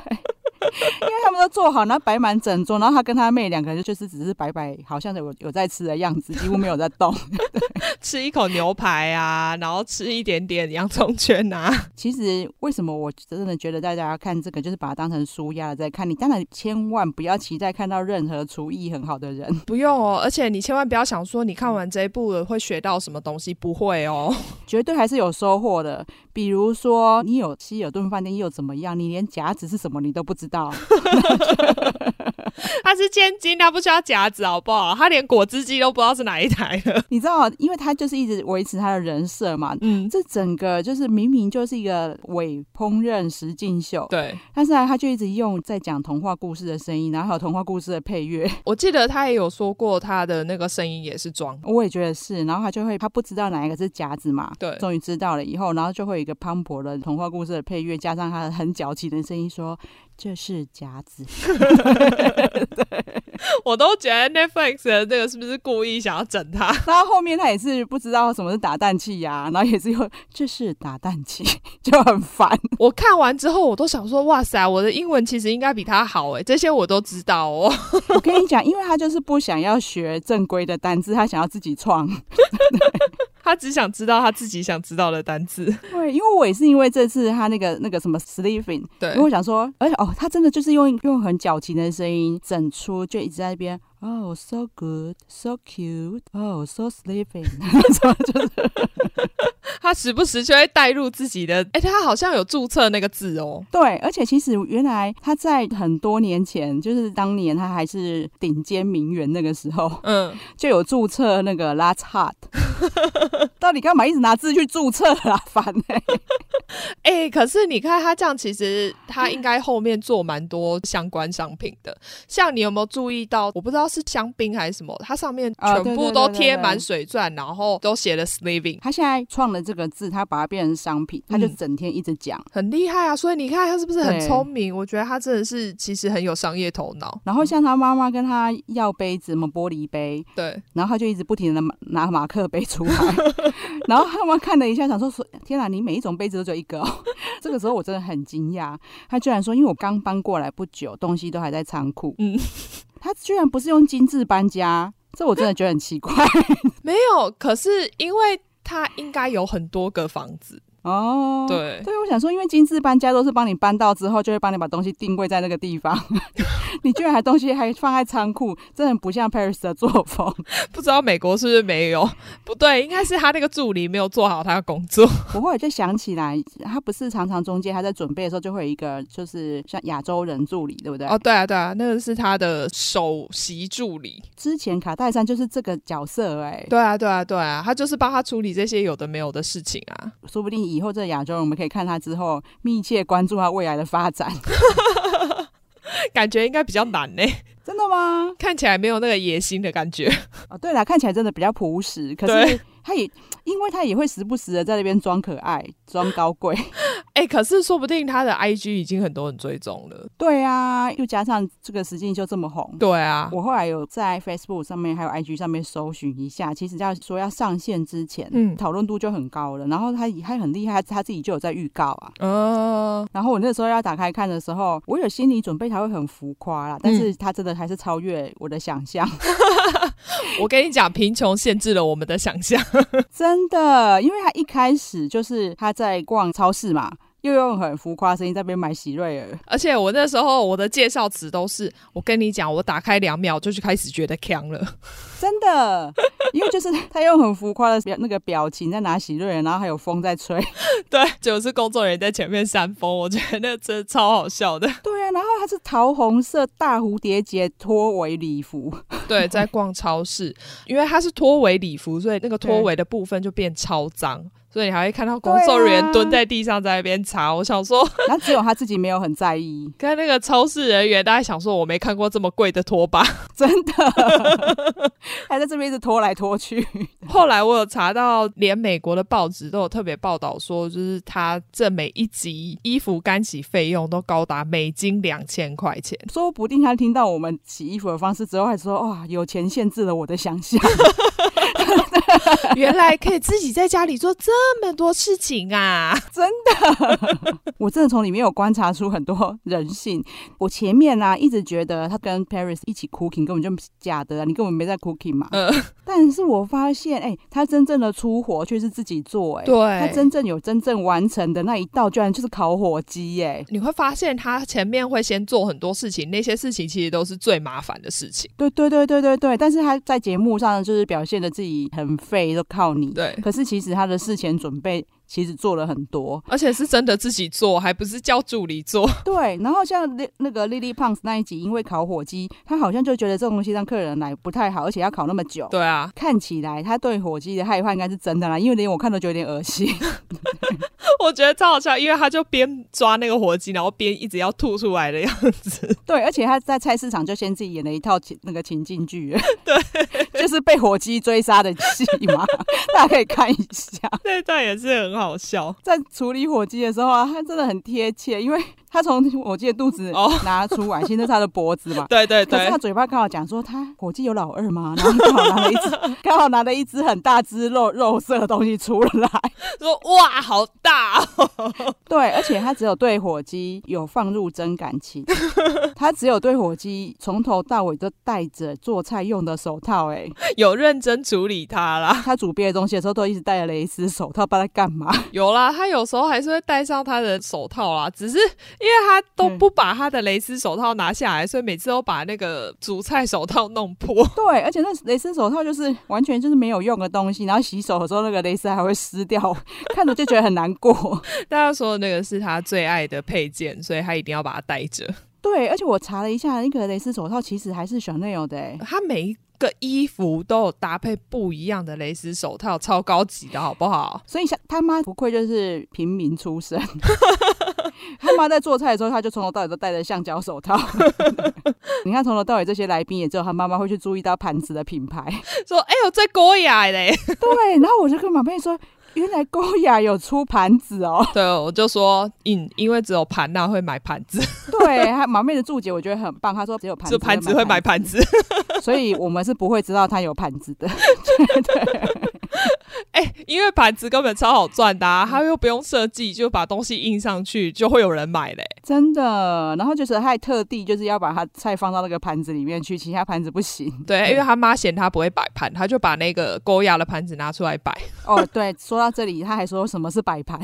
Speaker 2: [LAUGHS] 因为他们都做好，然后摆满整桌，然后他跟他妹两个人就是只是摆摆，好像有有在吃的样子，几乎没有在动。[LAUGHS]
Speaker 1: 吃一口牛排啊，然后吃一点点洋葱圈啊。
Speaker 2: 其实为什么我真的觉得大家要看这个，就是把它当成舒压在看。你当然千万不要期待看到任何厨艺很好的人，[LAUGHS]
Speaker 1: 不用哦。而且你千万不要想说你看完这一部了会学到什么东西，不会哦，
Speaker 2: 绝对还是有收获的。比如说你有希尔顿饭店又怎么样？你连夹子是什么你都不知道。到。[LAUGHS]
Speaker 1: 他是千金，他不需要夹子，好不好？他连果汁机都不知道是哪一台的。[LAUGHS]
Speaker 2: 你知道，因为他就是一直维持他的人设嘛。嗯，这整个就是明明就是一个伪烹饪实境秀，
Speaker 1: 对。
Speaker 2: 但是呢，他就一直用在讲童话故事的声音，然后还有童话故事的配乐。[LAUGHS]
Speaker 1: 我记得他也有说过，他的那个声音也是装。
Speaker 2: 我也觉得是。然后他就会，他不知道哪一个是夹子嘛。
Speaker 1: 对。
Speaker 2: 终于知道了以后，然后就会有一个磅礴的童话故事的配乐，加上他很矫情的声音说。这是夹子，
Speaker 1: 对，[LAUGHS] [LAUGHS] 我都觉得 Netflix 的这个是不是故意想要整他？[LAUGHS]
Speaker 2: 然后后面他也是不知道什么是打蛋器呀、啊，然后也是有这是打蛋器，[LAUGHS] 就很烦。
Speaker 1: 我看完之后，我都想说，哇塞，我的英文其实应该比他好哎，这些我都知道哦。
Speaker 2: 我跟你讲，因为他就是不想要学正规的单字，他想要自己创。
Speaker 1: 他只想知道他自己想知道的单词。
Speaker 2: 对，因为我也是因为这次他那个那个什么 sleeping，
Speaker 1: 对，
Speaker 2: 因为我想说，而且哦，他真的就是用用很矫情的声音整出，就一直在那边。哦、oh,，so good，so cute，哦、oh,，so sleeping，就 [LAUGHS] 是
Speaker 1: 他时不时就会带入自己的，哎、欸，他好像有注册那个字哦。
Speaker 2: 对，而且其实原来他在很多年前，就是当年他还是顶尖名媛那个时候，嗯，[LAUGHS] 就有注册那个 Last Heart。[LAUGHS] 到底干嘛一直拿字去注册啦？烦哎、欸！
Speaker 1: 哎、[LAUGHS] 欸，可是你看他这样，其实他应该后面做蛮多相关商品的。像你有没有注意到？我不知道是香槟还是什么，它上面全部都贴满水钻，然后都写了 Sleeving。
Speaker 2: 他现在创了这个字，他把它变成商品，他就整天一直讲、嗯，
Speaker 1: 很厉害啊！所以你看他是不是很聪明？我觉得他真的是其实很有商业头脑。
Speaker 2: 然后像他妈妈跟他要杯子，什么玻璃杯，
Speaker 1: 对，
Speaker 2: 然后他就一直不停的拿马克杯出来，[LAUGHS] 然后他妈看了一下，想说说天哪，你每一种杯子都一个哦。[LAUGHS] 这个时候我真的很惊讶，他居然说，因为我刚搬过来不久，东西都还在仓库。嗯，他居然不是用精致搬家，这我真的觉得很奇怪。[LAUGHS]
Speaker 1: 没有，可是因为他应该有很多个房子。
Speaker 2: 哦，
Speaker 1: 对
Speaker 2: 对，我想说，因为精致搬家都是帮你搬到之后，就会帮你把东西定位在那个地方，[LAUGHS] 你居然还东西还放在仓库，真的不像 Paris 的作风。[LAUGHS]
Speaker 1: 不知道美国是不是没有？不对，应该是他那个助理没有做好他的工作。[LAUGHS]
Speaker 2: 我后来就想起来，他不是常常中间他在准备的时候就会有一个，就是像亚洲人助理，对不对？
Speaker 1: 哦，对啊，对啊，那个是他的首席助理。
Speaker 2: 之前卡戴珊就是这个角色，哎，
Speaker 1: 对啊，对啊，对啊，他就是帮他处理这些有的没有的事情啊。
Speaker 2: 说不定以后这亚洲人，我们可以看他之后密切关注他未来的发展。
Speaker 1: 感觉应该比较难呢。
Speaker 2: 真的吗？
Speaker 1: 看起来没有那个野心的感觉。
Speaker 2: 哦，对啦，看起来真的比较朴实，可是。他也，[TSK] 因为他也会时不时的在那边装可爱、装高贵。[LAUGHS]
Speaker 1: 哎、欸，可是说不定他的 IG 已经很多人追踪了。
Speaker 2: 对啊，又加上这个时间就这么红。
Speaker 1: 对啊，
Speaker 2: 我后来有在 Facebook 上面还有 IG 上面搜寻一下，其实要说要上线之前，嗯，讨论度就很高了。然后他还很厉害，他自己就有在预告啊。嗯。然后我那时候要打开看的时候，我有心理准备他会很浮夸啦，但是他真的还是超越我的想象。[LAUGHS]
Speaker 1: 我跟你讲，贫穷限制了我们的想象。
Speaker 2: 真的，因为他一开始就是他在逛超市嘛。又用很浮夸的声音在那边买喜瑞尔，
Speaker 1: 而且我那时候我的介绍词都是，我跟你讲，我打开两秒就去开始觉得呛了，
Speaker 2: 真的，因为就是他用很浮夸的表那个表情在拿喜瑞尔，然后还有风在吹，[LAUGHS]
Speaker 1: 对，就是工作人员在前面扇风，我觉得那真的超好笑的。
Speaker 2: 对啊，然后他是桃红色大蝴蝶结拖尾礼服，
Speaker 1: 对，在逛超市，因为他是拖尾礼服，所以那个拖尾的部分就变超脏。所以你还会看到工作人员蹲在地上在那边查。啊、我想说，[LAUGHS]
Speaker 2: 那只有他自己没有很在意。
Speaker 1: 跟那个超市人员，大家想说，我没看过这么贵的拖把，[LAUGHS]
Speaker 2: 真的，[LAUGHS] 还在这边一直拖来拖去。
Speaker 1: 后来我有查到，连美国的报纸都有特别报道说，就是他这每一集衣服干洗费用都高达美金两千块钱。
Speaker 2: 说不定他听到我们洗衣服的方式之后，还说哇，有钱限制了我的想象。[LAUGHS]
Speaker 1: 原来可以自己在家里做这么多事情啊！[LAUGHS]
Speaker 2: 真的，[LAUGHS] 我真的从里面有观察出很多人性。我前面啊一直觉得他跟 Paris 一起 cooking 根本就假的，你根本没在 cooking 嘛。嗯。但是我发现，哎、欸，他真正的出活却是自己做、欸，哎，对，他真正有真正完成的那一道，居然就是烤火鸡，哎，
Speaker 1: 你会发现他前面会先做很多事情，那些事情其实都是最麻烦的事情。
Speaker 2: 对对对对对对，但是他在节目上就是表现的自己很废，都靠你。对，可是其实他的事前准备。其实做了很多，
Speaker 1: 而且是真的自己做，还不是叫助理做。[LAUGHS]
Speaker 2: 对，然后像那那个 Lily Pons 那一集，因为烤火鸡，他好像就觉得这种东西让客人来不太好，而且要烤那么久。
Speaker 1: 对啊，
Speaker 2: 看起来他对火鸡的害怕应该是真的啦，因为连我看都觉得有点恶心。[LAUGHS]
Speaker 1: 我觉得超好笑，因为他就边抓那个火鸡，然后边一直要吐出来的样子。
Speaker 2: 对，而且他在菜市场就先自己演了一套情那个情境剧，[LAUGHS]
Speaker 1: 对，[LAUGHS]
Speaker 2: 就是被火鸡追杀的戏嘛，[LAUGHS] 大家可以看一下。[LAUGHS]
Speaker 1: 那段也是很好笑，
Speaker 2: 在处理火鸡的时候啊，他真的很贴切，因为。他从火鸡的肚子 [LAUGHS] 拿出来，现在是他的脖子嘛？[LAUGHS]
Speaker 1: 对对对。
Speaker 2: 可是他嘴巴刚好讲说，他火鸡有老二吗？[LAUGHS] 然后刚好拿了一只，刚好拿了一只很大只肉肉色的东西出来，
Speaker 1: 说哇，好大哦！
Speaker 2: 对，而且他只有对火鸡有放入真感情，他只有对火鸡从头到尾都戴着做菜用的手套，哎，
Speaker 1: 有认真处理它啦。
Speaker 2: 他煮别的东西的时候都一直戴着蕾丝手套，不知道在干嘛？
Speaker 1: 有啦，他有时候还是会戴上他的手套啦，只是。因为他都不把他的蕾丝手套拿下来，嗯，所以每次都把那个煮菜手套弄破。
Speaker 2: 对，而且那蕾丝手套就是完全就是没有用的东西，然后洗手的时候那个蕾丝还会湿掉，[LAUGHS] 看着就觉得很难过。[LAUGHS]
Speaker 1: 大家说那个是他最爱的配件，所以他一定要把它戴着。
Speaker 2: 对，而且我查了一下，那个蕾丝手套其实还是 Chanel 的，欸，他
Speaker 1: 每一个衣服都有搭配不一样的蕾丝手套，超高级的，好不好？
Speaker 2: 所以像他妈不愧就是平民出身。[LAUGHS] [LAUGHS] 他妈在做菜的时候，他就从头到尾都戴着橡胶手套。[LAUGHS] 你看，从头到尾这些来宾也只有他妈妈会去注意到盘子的品牌，[LAUGHS]
Speaker 1: 说：“哎呦，这高雅嘞！”
Speaker 2: 对，然后我就跟马妹说：“原来高雅有出盘子哦。”
Speaker 1: 对，我就说：“嗯，因为只有盘娜会买盘子。”
Speaker 2: 对，他马妹的注解我觉得很棒。她说：“只有盘子，
Speaker 1: 盘子会买盘子，
Speaker 2: 所以我们是不会知道他有盘子的。”对对。[LAUGHS]
Speaker 1: 哎、欸，因为盘子根本超好赚的，啊，他又不用设计，就把东西印上去，就会有人买嘞。
Speaker 2: 真的，然后就是他还特地就是要把他菜放到那个盘子里面去，其他盘子不行。
Speaker 1: 对，[LAUGHS] 因为他妈嫌他不会摆盘，他就把那个勾牙的盘子拿出来摆。
Speaker 2: 哦，对，说到这里，他还说什么是摆盘？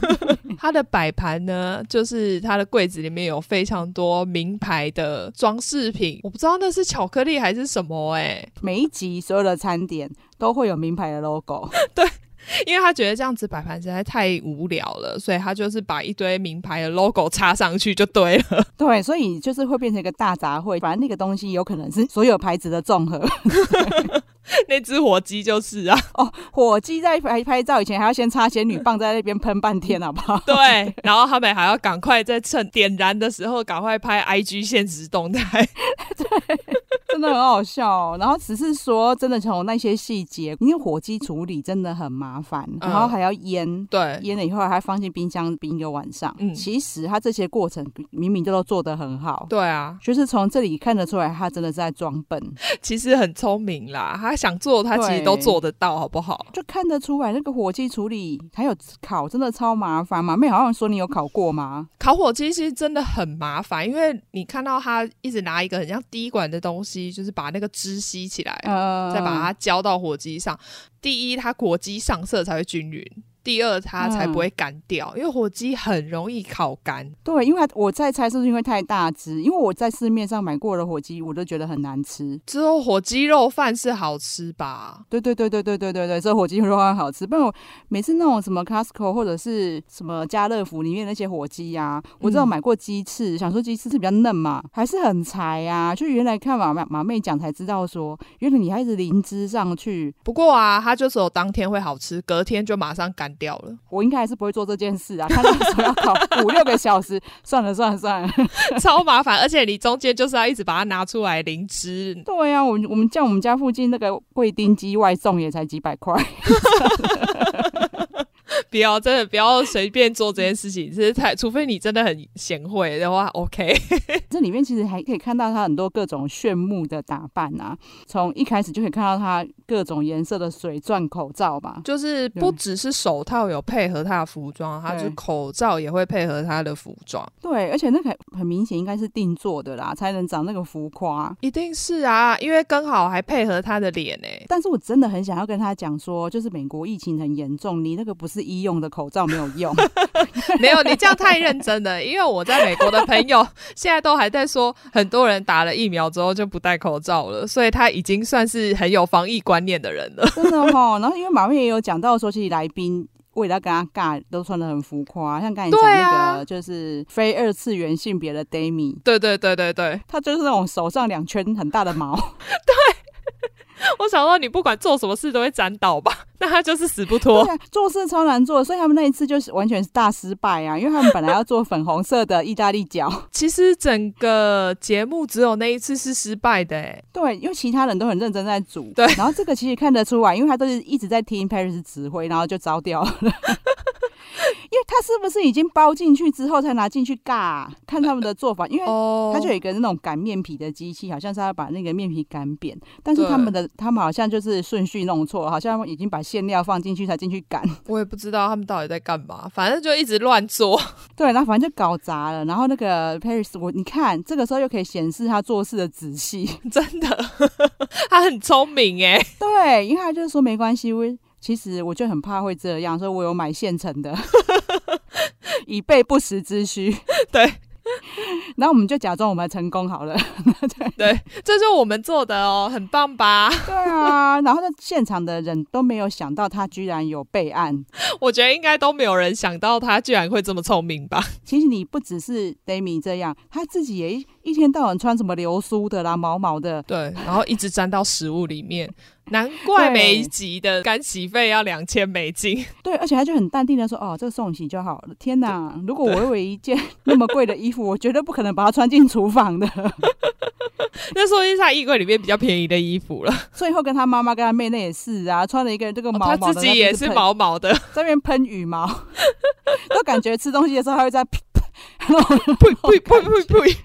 Speaker 2: [LAUGHS]
Speaker 1: 他的摆盘呢，就是他的柜子里面有非常多名牌的装饰品，我不知道那是巧克力还是什么哎、欸。
Speaker 2: 每一集所有的餐点都会有名牌的 logo，[LAUGHS]
Speaker 1: 对，因为他觉得这样子摆盘实在太无聊了，所以他就是把一堆名牌的 logo 插上去就对了。[LAUGHS]
Speaker 2: 对，所以就是会变成一个大杂烩，反正那个东西有可能是所有牌子的综合。[LAUGHS]
Speaker 1: 那只火鸡就是啊，
Speaker 2: 哦，火鸡在拍拍照以前还要先插仙女棒在那边喷半天，好不好？
Speaker 1: 对，[LAUGHS] 然后他们还要赶快在趁点燃的时候赶快拍 IG 现实动态，
Speaker 2: 对，真的很好笑哦。然后只是说，真的从那些细节，因为火鸡处理真的很麻烦，然后还要腌，对，腌了以后还放进冰箱冰一个晚上。嗯，其实他这些过程明明就都做得很好。
Speaker 1: 对啊，
Speaker 2: 就是从这里看得出来，他真的是在装笨，
Speaker 1: 其实很聪明啦，他。想做，他其实都做得到，好不好？
Speaker 2: 就看得出来，那个火鸡处理还有烤，真的超麻烦。马妹好像说你有烤过吗？
Speaker 1: 烤火鸡其实真的很麻烦，因为你看到他一直拿一个很像滴管的东西，就是把那个汁吸起来，呃、再把它浇到火鸡上。第一，它火鸡上色才会均匀。第二，它才不会干掉，嗯，因为火鸡很容易烤干。
Speaker 2: 对，因为我在猜是不是因为太大只？因为我在市面上买过的火鸡，我都觉得很难吃。
Speaker 1: 只有火鸡肉饭是好吃吧？
Speaker 2: 对对对对对对对对，只有火鸡肉饭好吃。不然我每次那种什么 Costco 或者是什么家乐福里面那些火鸡呀，啊，我知道买过鸡翅，嗯，想说鸡翅是比较嫩嘛，还是很柴呀，啊。就原来看马马马妹讲才知道说，原来你还是淋汁上去。
Speaker 1: 不过啊，它就是有当天会好吃，隔天就马上干。掉了，
Speaker 2: 我应该还是不会做这件事啊！看到说要烤 [LAUGHS] 五六个小时，算了算了算了，[LAUGHS]
Speaker 1: 超麻烦，而且你中间就是要一直把它拿出来淋汁。
Speaker 2: 对呀、啊，我我们叫我们家附近那个贵丁鸡外送也才几百块。[LAUGHS]
Speaker 1: 不要，真的不要随便做这件事情，这是太，除非你真的很贤惠的话，OK。[LAUGHS]
Speaker 2: 这里面其实还可以看到他很多各种炫目的打扮啊，从一开始就可以看到他各种颜色的水钻口罩吧，
Speaker 1: 就是不只是手套有配合他的服装，他就口罩也会配合他的服装。
Speaker 2: 对，而且那个很明显应该是定做的啦，才能长那个浮夸。
Speaker 1: 一定是啊，因为刚好还配合他的脸诶、欸。
Speaker 2: 但是我真的很想要跟他讲说，就是美国疫情很严重，你那个不是医用的口罩没有用，[LAUGHS]
Speaker 1: 没有，你这样太认真了。因为我在美国的朋友现在都还在说，很多人打了疫苗之后就不戴口罩了，所以他已经算是很有防疫观念的人了。[LAUGHS]
Speaker 2: 真的哈，然后因为马面也有讲到说，其实来宾为了跟他尬，都穿的很浮夸，像刚才讲那个就是非二次元性别的 Demi，
Speaker 1: 对对对对对，
Speaker 2: 他就是那种手上两圈很大的毛，[LAUGHS]
Speaker 1: 对。我想说，你不管做什么事都会沾到吧？那他就是死不脱。
Speaker 2: 做事超难做，所以他们那一次就是完全是大失败啊！因为他们本来要做粉红色的意大利饺，[LAUGHS]
Speaker 1: 其实整个节目只有那一次是失败的，哎，
Speaker 2: 对，因为其他人都很认真在煮，对。然后这个其实看得出来，因为他都是一直在听 Paris 指挥，然后就糟掉了。[LAUGHS] 因为他是不是已经包进去之后才拿进去尬、啊？看他们的做法，因为他就有一个那种擀面皮的机器，好像是要把那个面皮擀扁。但是他们的他们好像就是顺序弄错，好像已经把馅料放进去才进去擀。
Speaker 1: 我也不知道他们到底在干嘛，反正就一直乱做。[LAUGHS]
Speaker 2: 对，然后反正就搞砸了。然后那个 Paris，我你看这个时候又可以显示他做事的仔细，[LAUGHS]
Speaker 1: 真的，他很聪明哎。
Speaker 2: 对，因为他就是说没关系，我。其实我就很怕会这样，所以我有买现成的，[LAUGHS] 以备不时之需。[LAUGHS]
Speaker 1: 对，[LAUGHS]
Speaker 2: 然后我们就假装我们成功好了。
Speaker 1: 对，这就是我们做的哦，很棒吧？
Speaker 2: 对啊，然后在现场的人都没有想到他居然有备案。
Speaker 1: 我觉得应该都没有人想到他居然会这么聪明吧？
Speaker 2: 其实你不只是 Demi 这样，他自己也一一天到晚穿什么流苏的啦、毛毛的，
Speaker 1: 对，然后一直粘到食物里面。难怪每一集的干洗费要两千美金。[LAUGHS]
Speaker 2: 对，而且他就很淡定的说：“哦，这个送洗就好了。”天哪！如果我有一件那么贵的衣服，我绝对不可能把它穿进厨房的。[LAUGHS]
Speaker 1: 那说不定是他衣柜里面比较便宜的衣服了。
Speaker 2: 最后跟他妈妈跟他妹那也是啊，穿了一个这个毛毛的，
Speaker 1: 哦，他自己也是毛毛的，
Speaker 2: 在那边喷羽毛，[LAUGHS] 都感觉吃东西的时候他会在。[LAUGHS]
Speaker 1: 呸呸呸呸 [LAUGHS] 呸！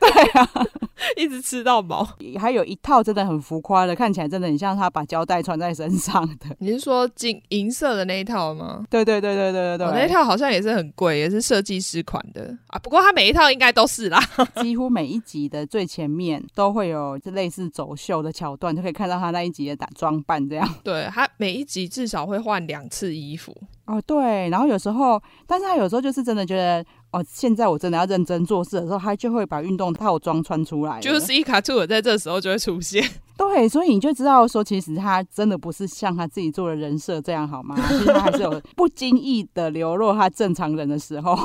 Speaker 2: 对啊，[LAUGHS]
Speaker 1: 一直吃到饱。
Speaker 2: 还有一套真的很浮夸的，看起来真的很像他把胶带穿在身上的。
Speaker 1: 你是说金银色的那一套吗？
Speaker 2: 对对对对对对对，
Speaker 1: 哦、那一套好像也是很贵，也是设计师款的啊。不过他每一套应该都是啦，
Speaker 2: 几乎每一集的最前面都会有这类似走秀的桥段，就可以看到他那一集的打装扮这样。
Speaker 1: 对，他每一集至少会换两次衣服。
Speaker 2: 哦，对，然后有时候，但是他有时候就是真的觉得，哦，现在我真的要认真做事的时候，他就会把运动套装穿出来，
Speaker 1: 就是伊卡兔在这时候就会出现。[LAUGHS]
Speaker 2: 对，所以你就知道说，其实他真的不是像他自己做的人设这样好吗？其实他还是有 [LAUGHS] 不经意的流露他正常人的时候。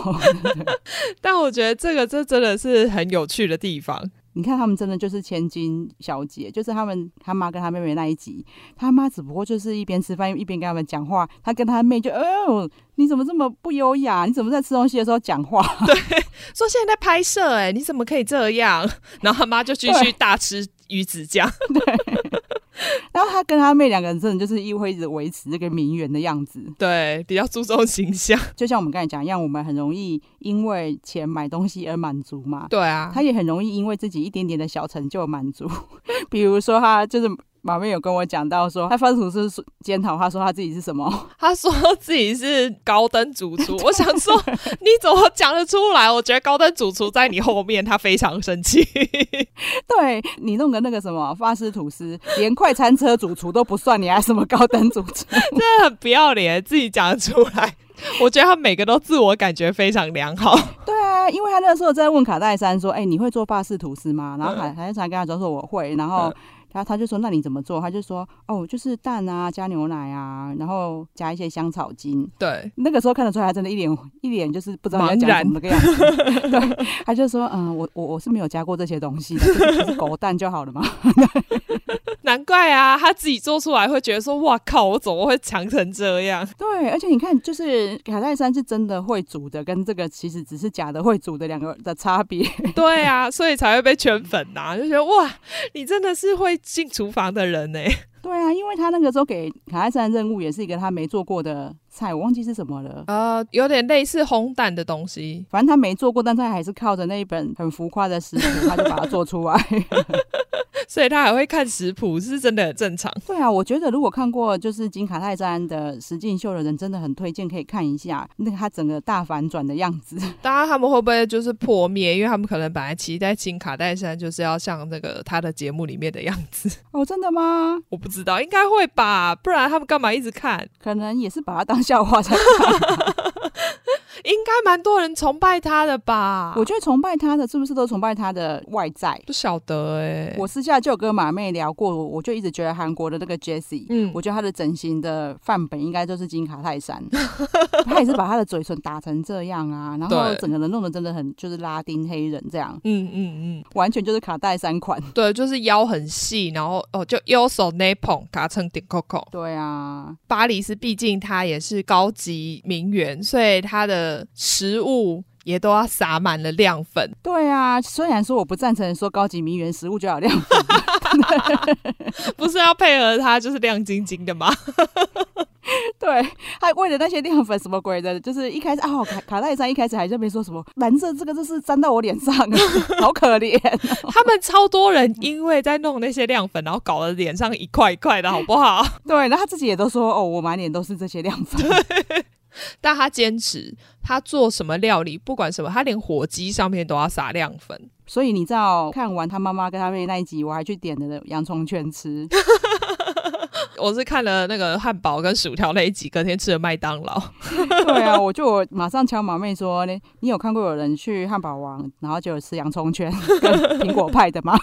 Speaker 2: [LAUGHS]
Speaker 1: 但我觉得这个这真的是很有趣的地方。
Speaker 2: 你看他们真的就是千金小姐，就是他们他妈跟他妹妹那一集，他妈只不过就是一边吃饭一边跟他们讲话，他跟他妹就，哦，你怎么这么不优雅？你怎么在吃东西的时候讲话？
Speaker 1: 对，[LAUGHS] 说现在在拍摄，哎，你怎么可以这样？[LAUGHS] 然后他妈就继续大吃鱼子酱。[LAUGHS]
Speaker 2: 对。[LAUGHS] 然后他跟他妹两个人真的就是一会一直维持这个名媛的样子，
Speaker 1: 对，比较注重形象。
Speaker 2: 就像我们刚才讲一样，我们很容易因为钱买东西而满足嘛。
Speaker 1: 对啊，
Speaker 2: 他也很容易因为自己一点点的小成就满足，[LAUGHS] 比如说他就是。马妹有跟我讲到说，他发图是检讨，他说他自己是什么？[LAUGHS]
Speaker 1: 他说自己是高登主厨。[LAUGHS] 我想说，你怎么讲得出来？我觉得高登主厨在你后面，他非常生气。[LAUGHS]
Speaker 2: 对，你弄个那个什么法式吐司，连快餐车主厨都不算，你还什么高登主厨？
Speaker 1: 真的很不要脸，自己讲得出来。我觉得他每个都自我感觉非常良好。
Speaker 2: 对啊，因为他那时候在问卡戴珊说：“哎、欸，你会做法式吐司吗？”然后卡戴珊跟他说：“说我会。”然后。然后他就说：“那你怎么做？”他就说：“哦，就是蛋啊，加牛奶啊，然后加一些香草精。”
Speaker 1: 对，
Speaker 2: 那个时候看得出来，他真的一脸一脸就是不知道要讲什么个样子。[LAUGHS] 对，他就说：“嗯，我我我是没有加过这些东西的，就是狗蛋就好了嘛。[LAUGHS] ”
Speaker 1: 难怪啊，他自己做出来会觉得说：“哇靠，我怎么会强成这样？”
Speaker 2: 对，而且你看，就是卡戴珊是真的会煮的，跟这个其实只是假的会煮的两个的差别。[LAUGHS]
Speaker 1: 对啊，所以才会被圈粉呐、啊，就觉得哇，你真的是会。进厨房的人呢？
Speaker 2: 对啊，因为他那个时候给卡戴珊的任务也是一个他没做过的菜，我忘记是什么了。
Speaker 1: 呃，有点类似烘蛋的东西，
Speaker 2: 反正他没做过，但他还是靠着那一本很浮夸的食谱，他就把它做出来。[LAUGHS]
Speaker 1: 所以他还会看食谱，是真的很正常。
Speaker 2: 对啊，我觉得如果看过就是金卡戴珊的实境秀的人，真的很推荐可以看一下那个他整个大反转的样子。[LAUGHS]
Speaker 1: 当然他们会不会就是破灭？因为他们可能本来期待金卡戴珊就是要像那个他的节目里面的样子。[LAUGHS]
Speaker 2: 哦，真的吗？
Speaker 1: 我不知道，应该会吧，不然他们干嘛一直看？
Speaker 2: 可能也是把他当笑话在看。[LAUGHS]
Speaker 1: 应该蛮多人崇拜他的吧？
Speaker 2: 我觉得崇拜他的是不是都崇拜他的外在？
Speaker 1: 不晓得哎、欸。
Speaker 2: 我私下就有跟马妹聊过，我就一直觉得韩国的那个 Jessie，嗯，我觉得他的整形的范本应该就是金卡泰山。[LAUGHS] 他也是把他的嘴唇打成这样啊，然后整个人弄得真的很就是拉丁黑人这样。嗯嗯嗯，完全就是卡戴珊款。[LAUGHS]
Speaker 1: 对，就是腰很细，然后哦就腰手那捧卡成顶扣扣。
Speaker 2: 对啊，
Speaker 1: 巴黎是毕竟他也是高级名媛，所以他的。食物也都要撒满了亮粉。
Speaker 2: 对啊，虽然说我不赞成说高级名媛食物就要亮粉，[LAUGHS]
Speaker 1: 不是要配合它就是亮晶晶的吗？[LAUGHS]
Speaker 2: 对，他为了那些亮粉什么鬼的，就是一开始啊，卡卡戴珊一开始还在那边说什么蓝色这个就是粘到我脸上，[LAUGHS] 好可怜喔。
Speaker 1: 他们超多人因为在弄那些亮粉，然后搞得脸上一块一块的，好不好？
Speaker 2: 对，然后他自己也都说哦，我满脸都是这些亮粉。
Speaker 1: 但他坚持，他做什么料理，不管什么，他连火鸡上面都要撒亮粉。
Speaker 2: 所以你知道，看完他妈妈跟他妹那一集，我还去点了洋葱圈吃。[LAUGHS]
Speaker 1: 我是看了那个汉堡跟薯条那一集，隔天吃了麦当劳。
Speaker 2: 对啊，我就我马上敲马妹说：“你你有看过有人去汉堡王，然后就有吃洋葱圈跟苹果派的吗？”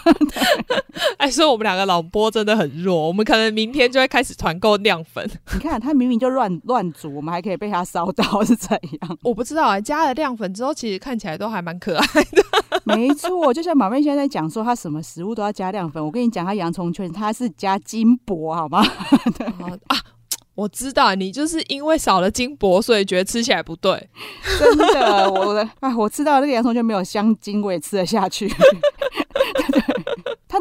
Speaker 2: [LAUGHS]
Speaker 1: 哎，所以我们两个老波真的很弱，我们可能明天就会开始团购亮粉。[LAUGHS]
Speaker 2: 你看他明明就乱乱煮，我们还可以被他烧到是怎样？[LAUGHS]
Speaker 1: 我不知道啊，加了亮粉之后，其实看起来都还蛮可爱的。
Speaker 2: 没错，就像马妹现在在讲说，她什么食物都要加亮粉。我跟你讲，她洋葱圈他是加金箔，好吗？[LAUGHS] 对
Speaker 1: 啊，我知道你就是因为少了金箔，所以觉得吃起来不对。
Speaker 2: 真的，我的啊，我吃到那个洋葱就没有香精，我也吃得下去。[LAUGHS]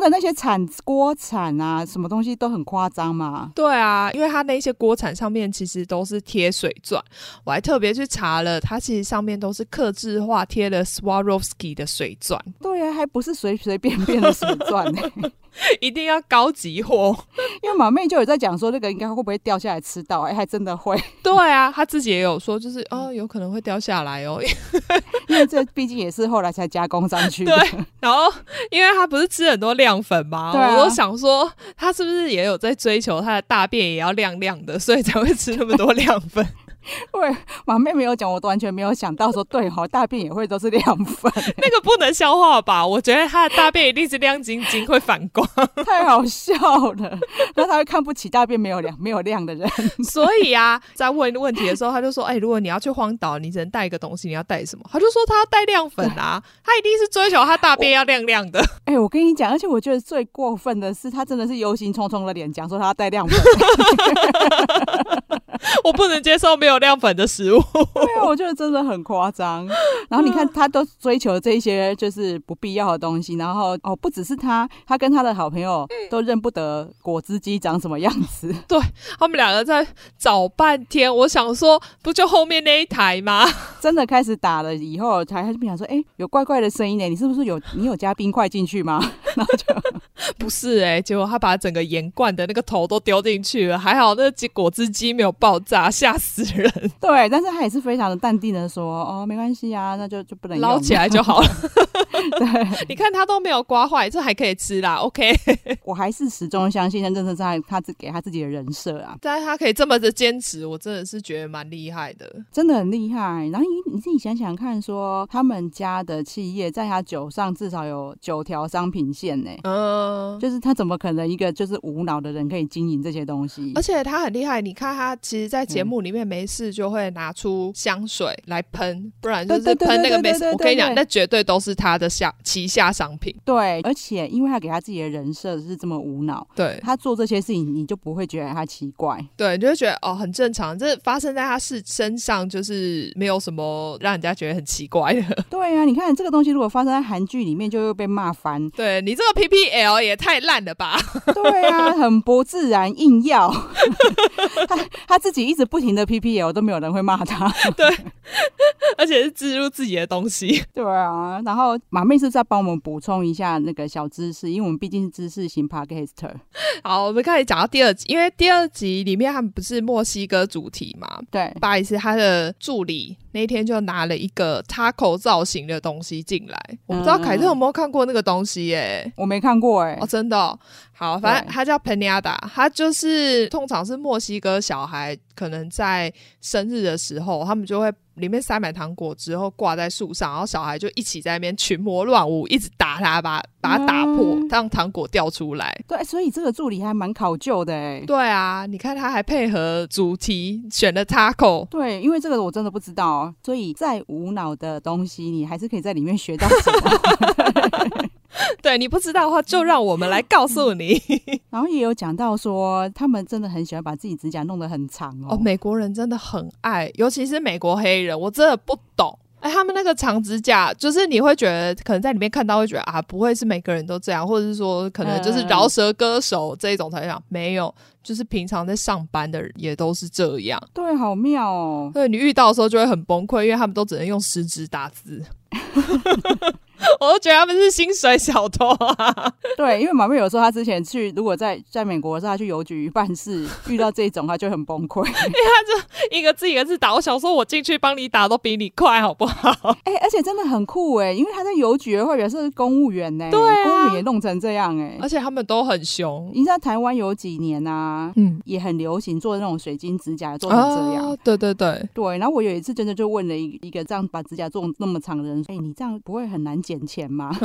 Speaker 2: 的那些铲锅铲啊，什么东西都很夸张嘛。
Speaker 1: 对啊，因为它那些锅铲上面其实都是贴水钻，我还特别去查了，它其实上面都是刻字化贴了 Swarovski 的水钻。
Speaker 2: 对啊，还不是随随便便的水钻呢、欸。[LAUGHS]
Speaker 1: 一定要高级货，[LAUGHS]
Speaker 2: 因为马妹就有在讲说，那个应该会不会掉下来吃到？哎、欸，还真的会。
Speaker 1: 对啊，他自己也有说，就是哦，有可能会掉下来哦，[LAUGHS]
Speaker 2: 因为这毕竟也是后来才加工上去的。
Speaker 1: 对，然后因为他不是吃很多亮粉吗？对、啊，我都想说，他是不是也有在追求他的大便也要亮亮的，所以才会吃那么多 [LAUGHS] 亮粉。[LAUGHS]
Speaker 2: 对，马妹没有讲，我都完全没有想到说，对哈，大便也会都是亮粉，
Speaker 1: 那个不能消化吧？我觉得他的大便一定是亮晶晶，会反光，[LAUGHS]
Speaker 2: 太好笑了。那他会看不起大便没有亮、没有亮的人。[LAUGHS]
Speaker 1: 所以啊，在问问题的时候，他就说：“哎、欸，如果你要去荒岛，你只能带一个东西，你要带什么？”他就说：“他要带亮粉啊，他一定是追求他大便要亮亮的。”
Speaker 2: 哎、欸，我跟你讲，而且我觉得最过分的是，他真的是忧心忡忡的脸讲说他要带亮粉。
Speaker 1: 我不能接受没有亮粉的食物。
Speaker 2: 对啊，我觉得真的很夸张。然后你看，他都追求这些就是不必要的东西。然后哦，不只是他，他跟他的好朋友都认不得果汁机长什么样子。[LAUGHS]
Speaker 1: 对，他们两个在找半天。我想说，不就后面那一台吗？
Speaker 2: 真的开始打了以后，才还是不想说，哎、欸，有怪怪的声音呢。你是不是有你有加冰块进去吗？[LAUGHS] 然后就
Speaker 1: 不是哎、欸，结果他把整个盐罐的那个头都丢进去了。还好那果汁机没有爆。炸吓死人！
Speaker 2: 对，但是他也是非常的淡定的说：“哦，没关系啊，那就就不能
Speaker 1: 捞起来就好了。[LAUGHS] ”对，你看他都没有刮坏，这还可以吃啦。OK，[LAUGHS]
Speaker 2: 我还是始终相信，那真的是他他自给他自己的人设啊。
Speaker 1: 但是他可以这么的坚持，我真的是觉得蛮厉害的，
Speaker 2: 真的很厉害。然后你你自己想想看说，说他们家的企业在他酒上至少有九条商品线呢。嗯，就是他怎么可能一个就是无脑的人可以经营这些东西？
Speaker 1: 而且他很厉害，你看他其实。在节目里面没事就会拿出香水来喷，不然就是喷那个没事。我跟你讲，那绝对都是他的下旗下商品。
Speaker 2: 对，而且因为他给他自己的人设是这么无脑，
Speaker 1: 对
Speaker 2: 他做这些事情，你就不会觉得他奇怪。
Speaker 1: 对，你就会觉得哦，很正常。这发生在他是身上，就是没有什么让人家觉得很奇怪的。
Speaker 2: 对啊，你看这个东西，如果发生在韩剧里面，就会被骂翻。
Speaker 1: 对，你这个 PPL 也太烂了吧？
Speaker 2: 对啊，很不自然，硬要 [LAUGHS] 他他自。己一直不停的 PPL 都没有人会骂他，
Speaker 1: 对，而且是植入自己的东西，
Speaker 2: 对啊。然后马妹是在帮我们补充一下那个小知识，因为我们毕竟是知识型 Podcaster。
Speaker 1: 好，我们开始讲到第二集，因为第二集里面他们不是墨西哥主题嘛？
Speaker 2: 对，
Speaker 1: 巴里斯他的助理那天就拿了一个 taco 造型的东西进来，我不知道凯特有没有看过那个东西耶、欸？
Speaker 2: 我没看过哎、欸，
Speaker 1: 哦，真的、哦。好，反正他叫 Piñata，他就是通常是墨西哥小孩，可能在生日的时候，他们就会里面塞满糖果之后挂在树上，然后小孩就一起在那边群魔乱舞，一直打他，把把它打破，嗯、让糖果掉出来。
Speaker 2: 对，所以这个助理还蛮考究的哎。
Speaker 1: 对啊，你看他还配合主题选了 taco。
Speaker 2: 对，因为这个我真的不知道，所以再无脑的东西，你还是可以在里面学到什么。[LAUGHS] [LAUGHS]
Speaker 1: 对，你不知道的话，就让我们来告诉你。[LAUGHS]
Speaker 2: 然后也有讲到说，他们真的很喜欢把自己指甲弄得很长哦。
Speaker 1: 哦，美国人真的很爱，尤其是美国黑人，我真的不懂。哎，他们那个长指甲，就是你会觉得可能在里面看到会觉得啊，不会是每个人都这样，或者是说可能就是饶舌歌手这一种才这样。嗯、没有，就是平常在上班的人也都是这样。
Speaker 2: 对，好妙哦。
Speaker 1: 对，你遇到的时候就会很崩溃，因为他们都只能用食指打字。[LAUGHS] [LAUGHS] 我都觉得他们是薪水小偷啊！[LAUGHS]
Speaker 2: 对，因为马妹有时候他之前去，如果在在美国的时候，他去邮局办事，遇到这种他就很崩溃，[LAUGHS] 因为他
Speaker 1: 就一个字一个字打。我想说，我进去帮你打都比你快，好不好？
Speaker 2: 哎、欸，而且真的很酷哎，因为他在邮局或者是公务员呢，
Speaker 1: 对、啊，
Speaker 2: 公务员也弄成这样哎，
Speaker 1: 而且他们都很凶。
Speaker 2: 你知道台湾有几年啊，嗯，也很流行做那种水晶指甲，做成这样。
Speaker 1: 哦、对对对
Speaker 2: 对。然后我有一次真的就问了一一个这样把指甲做那么长的人，哎、欸，你这样不会很难捡钱吗？[LAUGHS]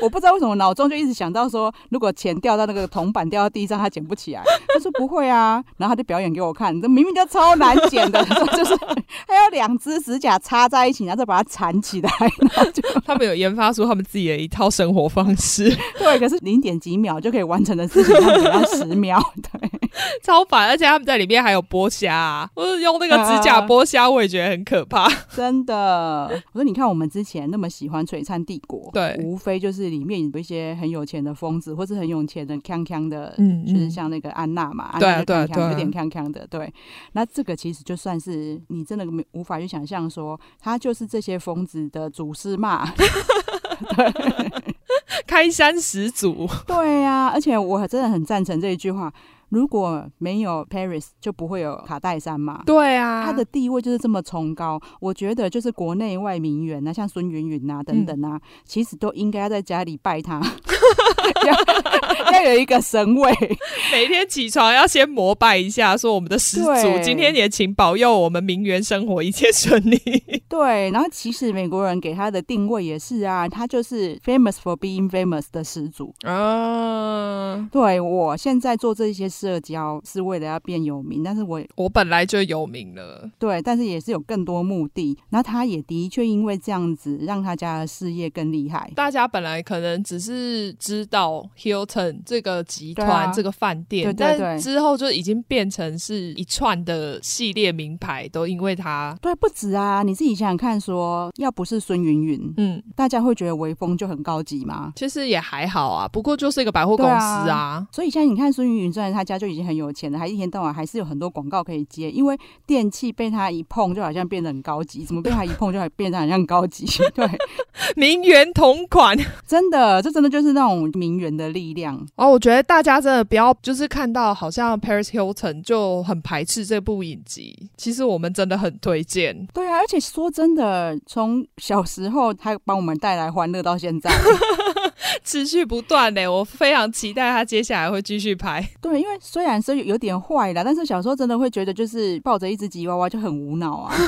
Speaker 2: 我不知道为什么脑中就一直想到说，如果钱掉到那个铜板掉到地上，他捡不起来。他说不会啊，然后他就表演给我看，这明明就超难捡的，就是还要两只指甲插在一起，然后再把它缠起来。然后就 [LAUGHS]
Speaker 1: 他们有研发出他们自己的一套生活方式。[LAUGHS]
Speaker 2: 对，可是零点几秒就可以完成的事情，他们给他十秒。对，[LAUGHS]
Speaker 1: 超烦，而且他们在里面还有剥虾啊，我是用那个指甲剥虾，我也觉得很可怕。[LAUGHS]
Speaker 2: 真的，我说你看我们之前那么喜欢《璀璨帝国》，
Speaker 1: 对，
Speaker 2: 无非就是里面有一些很有钱的疯子，或是很有钱的锵锵的，嗯，就是像那个安娜嘛，
Speaker 1: 对
Speaker 2: 安娜
Speaker 1: 对对，
Speaker 2: 有点锵锵的，对。那这个其实就算是你真的没无法去想象，说他就是这些疯子的祖师嘛。[LAUGHS] 对，
Speaker 1: 开山始祖。
Speaker 2: 对呀、啊，而且我真的很赞成这一句话。如果没有 Paris，就不会有卡戴珊嘛。
Speaker 1: 对啊，
Speaker 2: 他的地位就是这么崇高。我觉得就是国内外名媛啊，像孙芸芸啊等等啊，嗯、其实都应该在家里拜他，[LAUGHS] [LAUGHS] 要，[LAUGHS] 要有一个神位，
Speaker 1: 每天起床要先膜拜一下，说我们的始祖今天也请保佑我们名媛生活一切顺利。[LAUGHS]
Speaker 2: 对，然后其实美国人给他的定位也是啊，他就是 famous for being famous 的始祖啊。对，我现在做这些。社交是为了要变有名，但是我
Speaker 1: 我本来就有名了，
Speaker 2: 对，但是也是有更多目的。那他也的确因为这样子，让他家的事业更厉害。
Speaker 1: 大家本来可能只是知道 Hilton 这个集团、啊、这个饭店，对对对，但之后就已经变成是一串的系列名牌，都因为他。
Speaker 2: 对，不止啊，你自己想想看说，说要不是孙云云，嗯，大家会觉得微风就很高级吗？
Speaker 1: 其实也还好啊，不过就是一个百货公司啊。啊
Speaker 2: 所以现在你看孙云云，虽然他。家就已经很有钱了，还一天到晚还是有很多广告可以接，因为电器被他一碰，就好像变得很高级；怎么被他一碰，就还变得好像很高级？[LAUGHS] 对，[LAUGHS]
Speaker 1: 名媛同款，
Speaker 2: 真的，这真的就是那种名人的力量
Speaker 1: 哦。我觉得大家真的不要就是看到好像 Paris Hilton 就很排斥这部影集，其实我们真的很推荐。
Speaker 2: 对啊，而且说真的，从小时候他帮我们带来欢乐到现在。[LAUGHS] [LAUGHS]
Speaker 1: 持续不断嘞，我非常期待他接下来会继续拍。[LAUGHS]
Speaker 2: 对，因为虽然说有点坏啦，但是小时候真的会觉得，就是抱着一只吉娃娃就很无脑啊。[LAUGHS]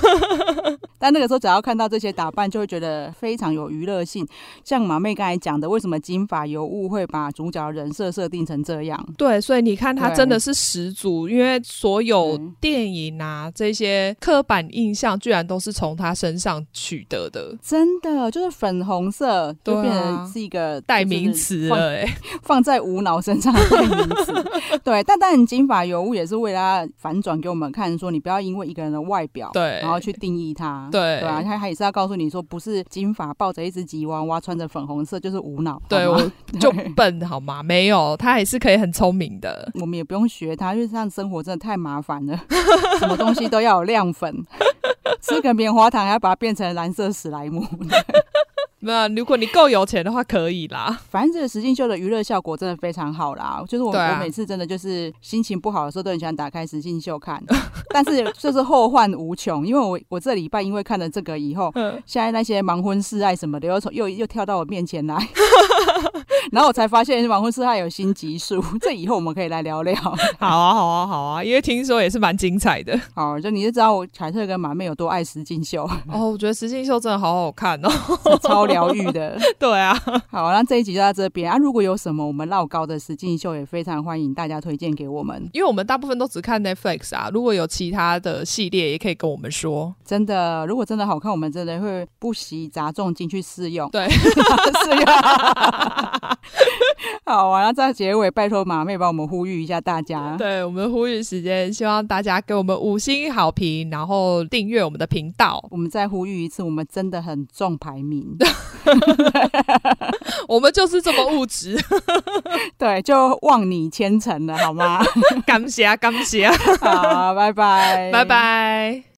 Speaker 2: 但那个时候只要看到这些打扮，就会觉得非常有娱乐性。像马妹刚才讲的，为什么金发尤物会把主角人设设定成这样？
Speaker 1: 对，所以你看他真的是始祖，因为所有电影啊这些刻板印象，居然都是从他身上取得的。
Speaker 2: 真的，就是粉红色就变成是一个
Speaker 1: 代名词了，哎，[LAUGHS]
Speaker 2: 放在无脑身上的代名词。[LAUGHS] 对，但当然金发尤物也是为了反转给我们看，说你不要因为一个人的外表，对，然后去定义他。对，对啊，他他也是要告诉你说，不是金发抱着一只吉娃娃，穿着粉红色就是无脑。
Speaker 1: 对，我 [LAUGHS] 就笨好吗？没有，他还是可以很聪明的。
Speaker 2: 我们也不用学他，因为这样生活真的太麻烦了，什么东西都要有亮粉，吃个棉花糖还要把它变成蓝色史莱姆。
Speaker 1: 没有，如果你够有钱的话，可以啦。
Speaker 2: 反正这个实境秀的娱乐效果真的非常好啦。就是我，啊、我每次真的就是心情不好的时候，都很喜欢打开实境秀看。但是就是后患无穷，因为我我这礼拜因为看了这个以后，现在那些盲婚示爱什么的又从又又跳到我面前来，[LAUGHS] 然后我才发现盲婚试爱有新集数。这以后我们可以来聊聊。[LAUGHS]
Speaker 1: 好啊，好啊，好啊，因为听说也是蛮精彩的。
Speaker 2: 好，就你就知道我凯特跟马妹有多爱实境秀。[LAUGHS]
Speaker 1: 哦，我觉得实境秀真的好好看哦，
Speaker 2: 超疗愈的，[LAUGHS]
Speaker 1: 对啊。
Speaker 2: 好，那这一集就到这边啊。如果有什么我们绕高的实境秀，也非常欢迎大家推荐给我们。
Speaker 1: 因为我们大部分都只看 Netflix 啊。如果有其他的系列，也可以跟我们说。
Speaker 2: 真的，如果真的好看，我们真的会不惜砸重金去试用。
Speaker 1: 对，
Speaker 2: 试用。[LAUGHS] 好，完了在结尾，拜托马妹帮我们呼吁一下大家。
Speaker 1: 对，我们呼吁时间，希望大家给我们五星好评，然后订阅我们的频道。
Speaker 2: 我们再呼吁一次，我们真的很重排名。[LAUGHS]
Speaker 1: 我们就是这么物质，[LAUGHS]
Speaker 2: 对，就望你千诚了，好吗？
Speaker 1: 感谢，感谢，
Speaker 2: 好，拜拜，
Speaker 1: 拜拜。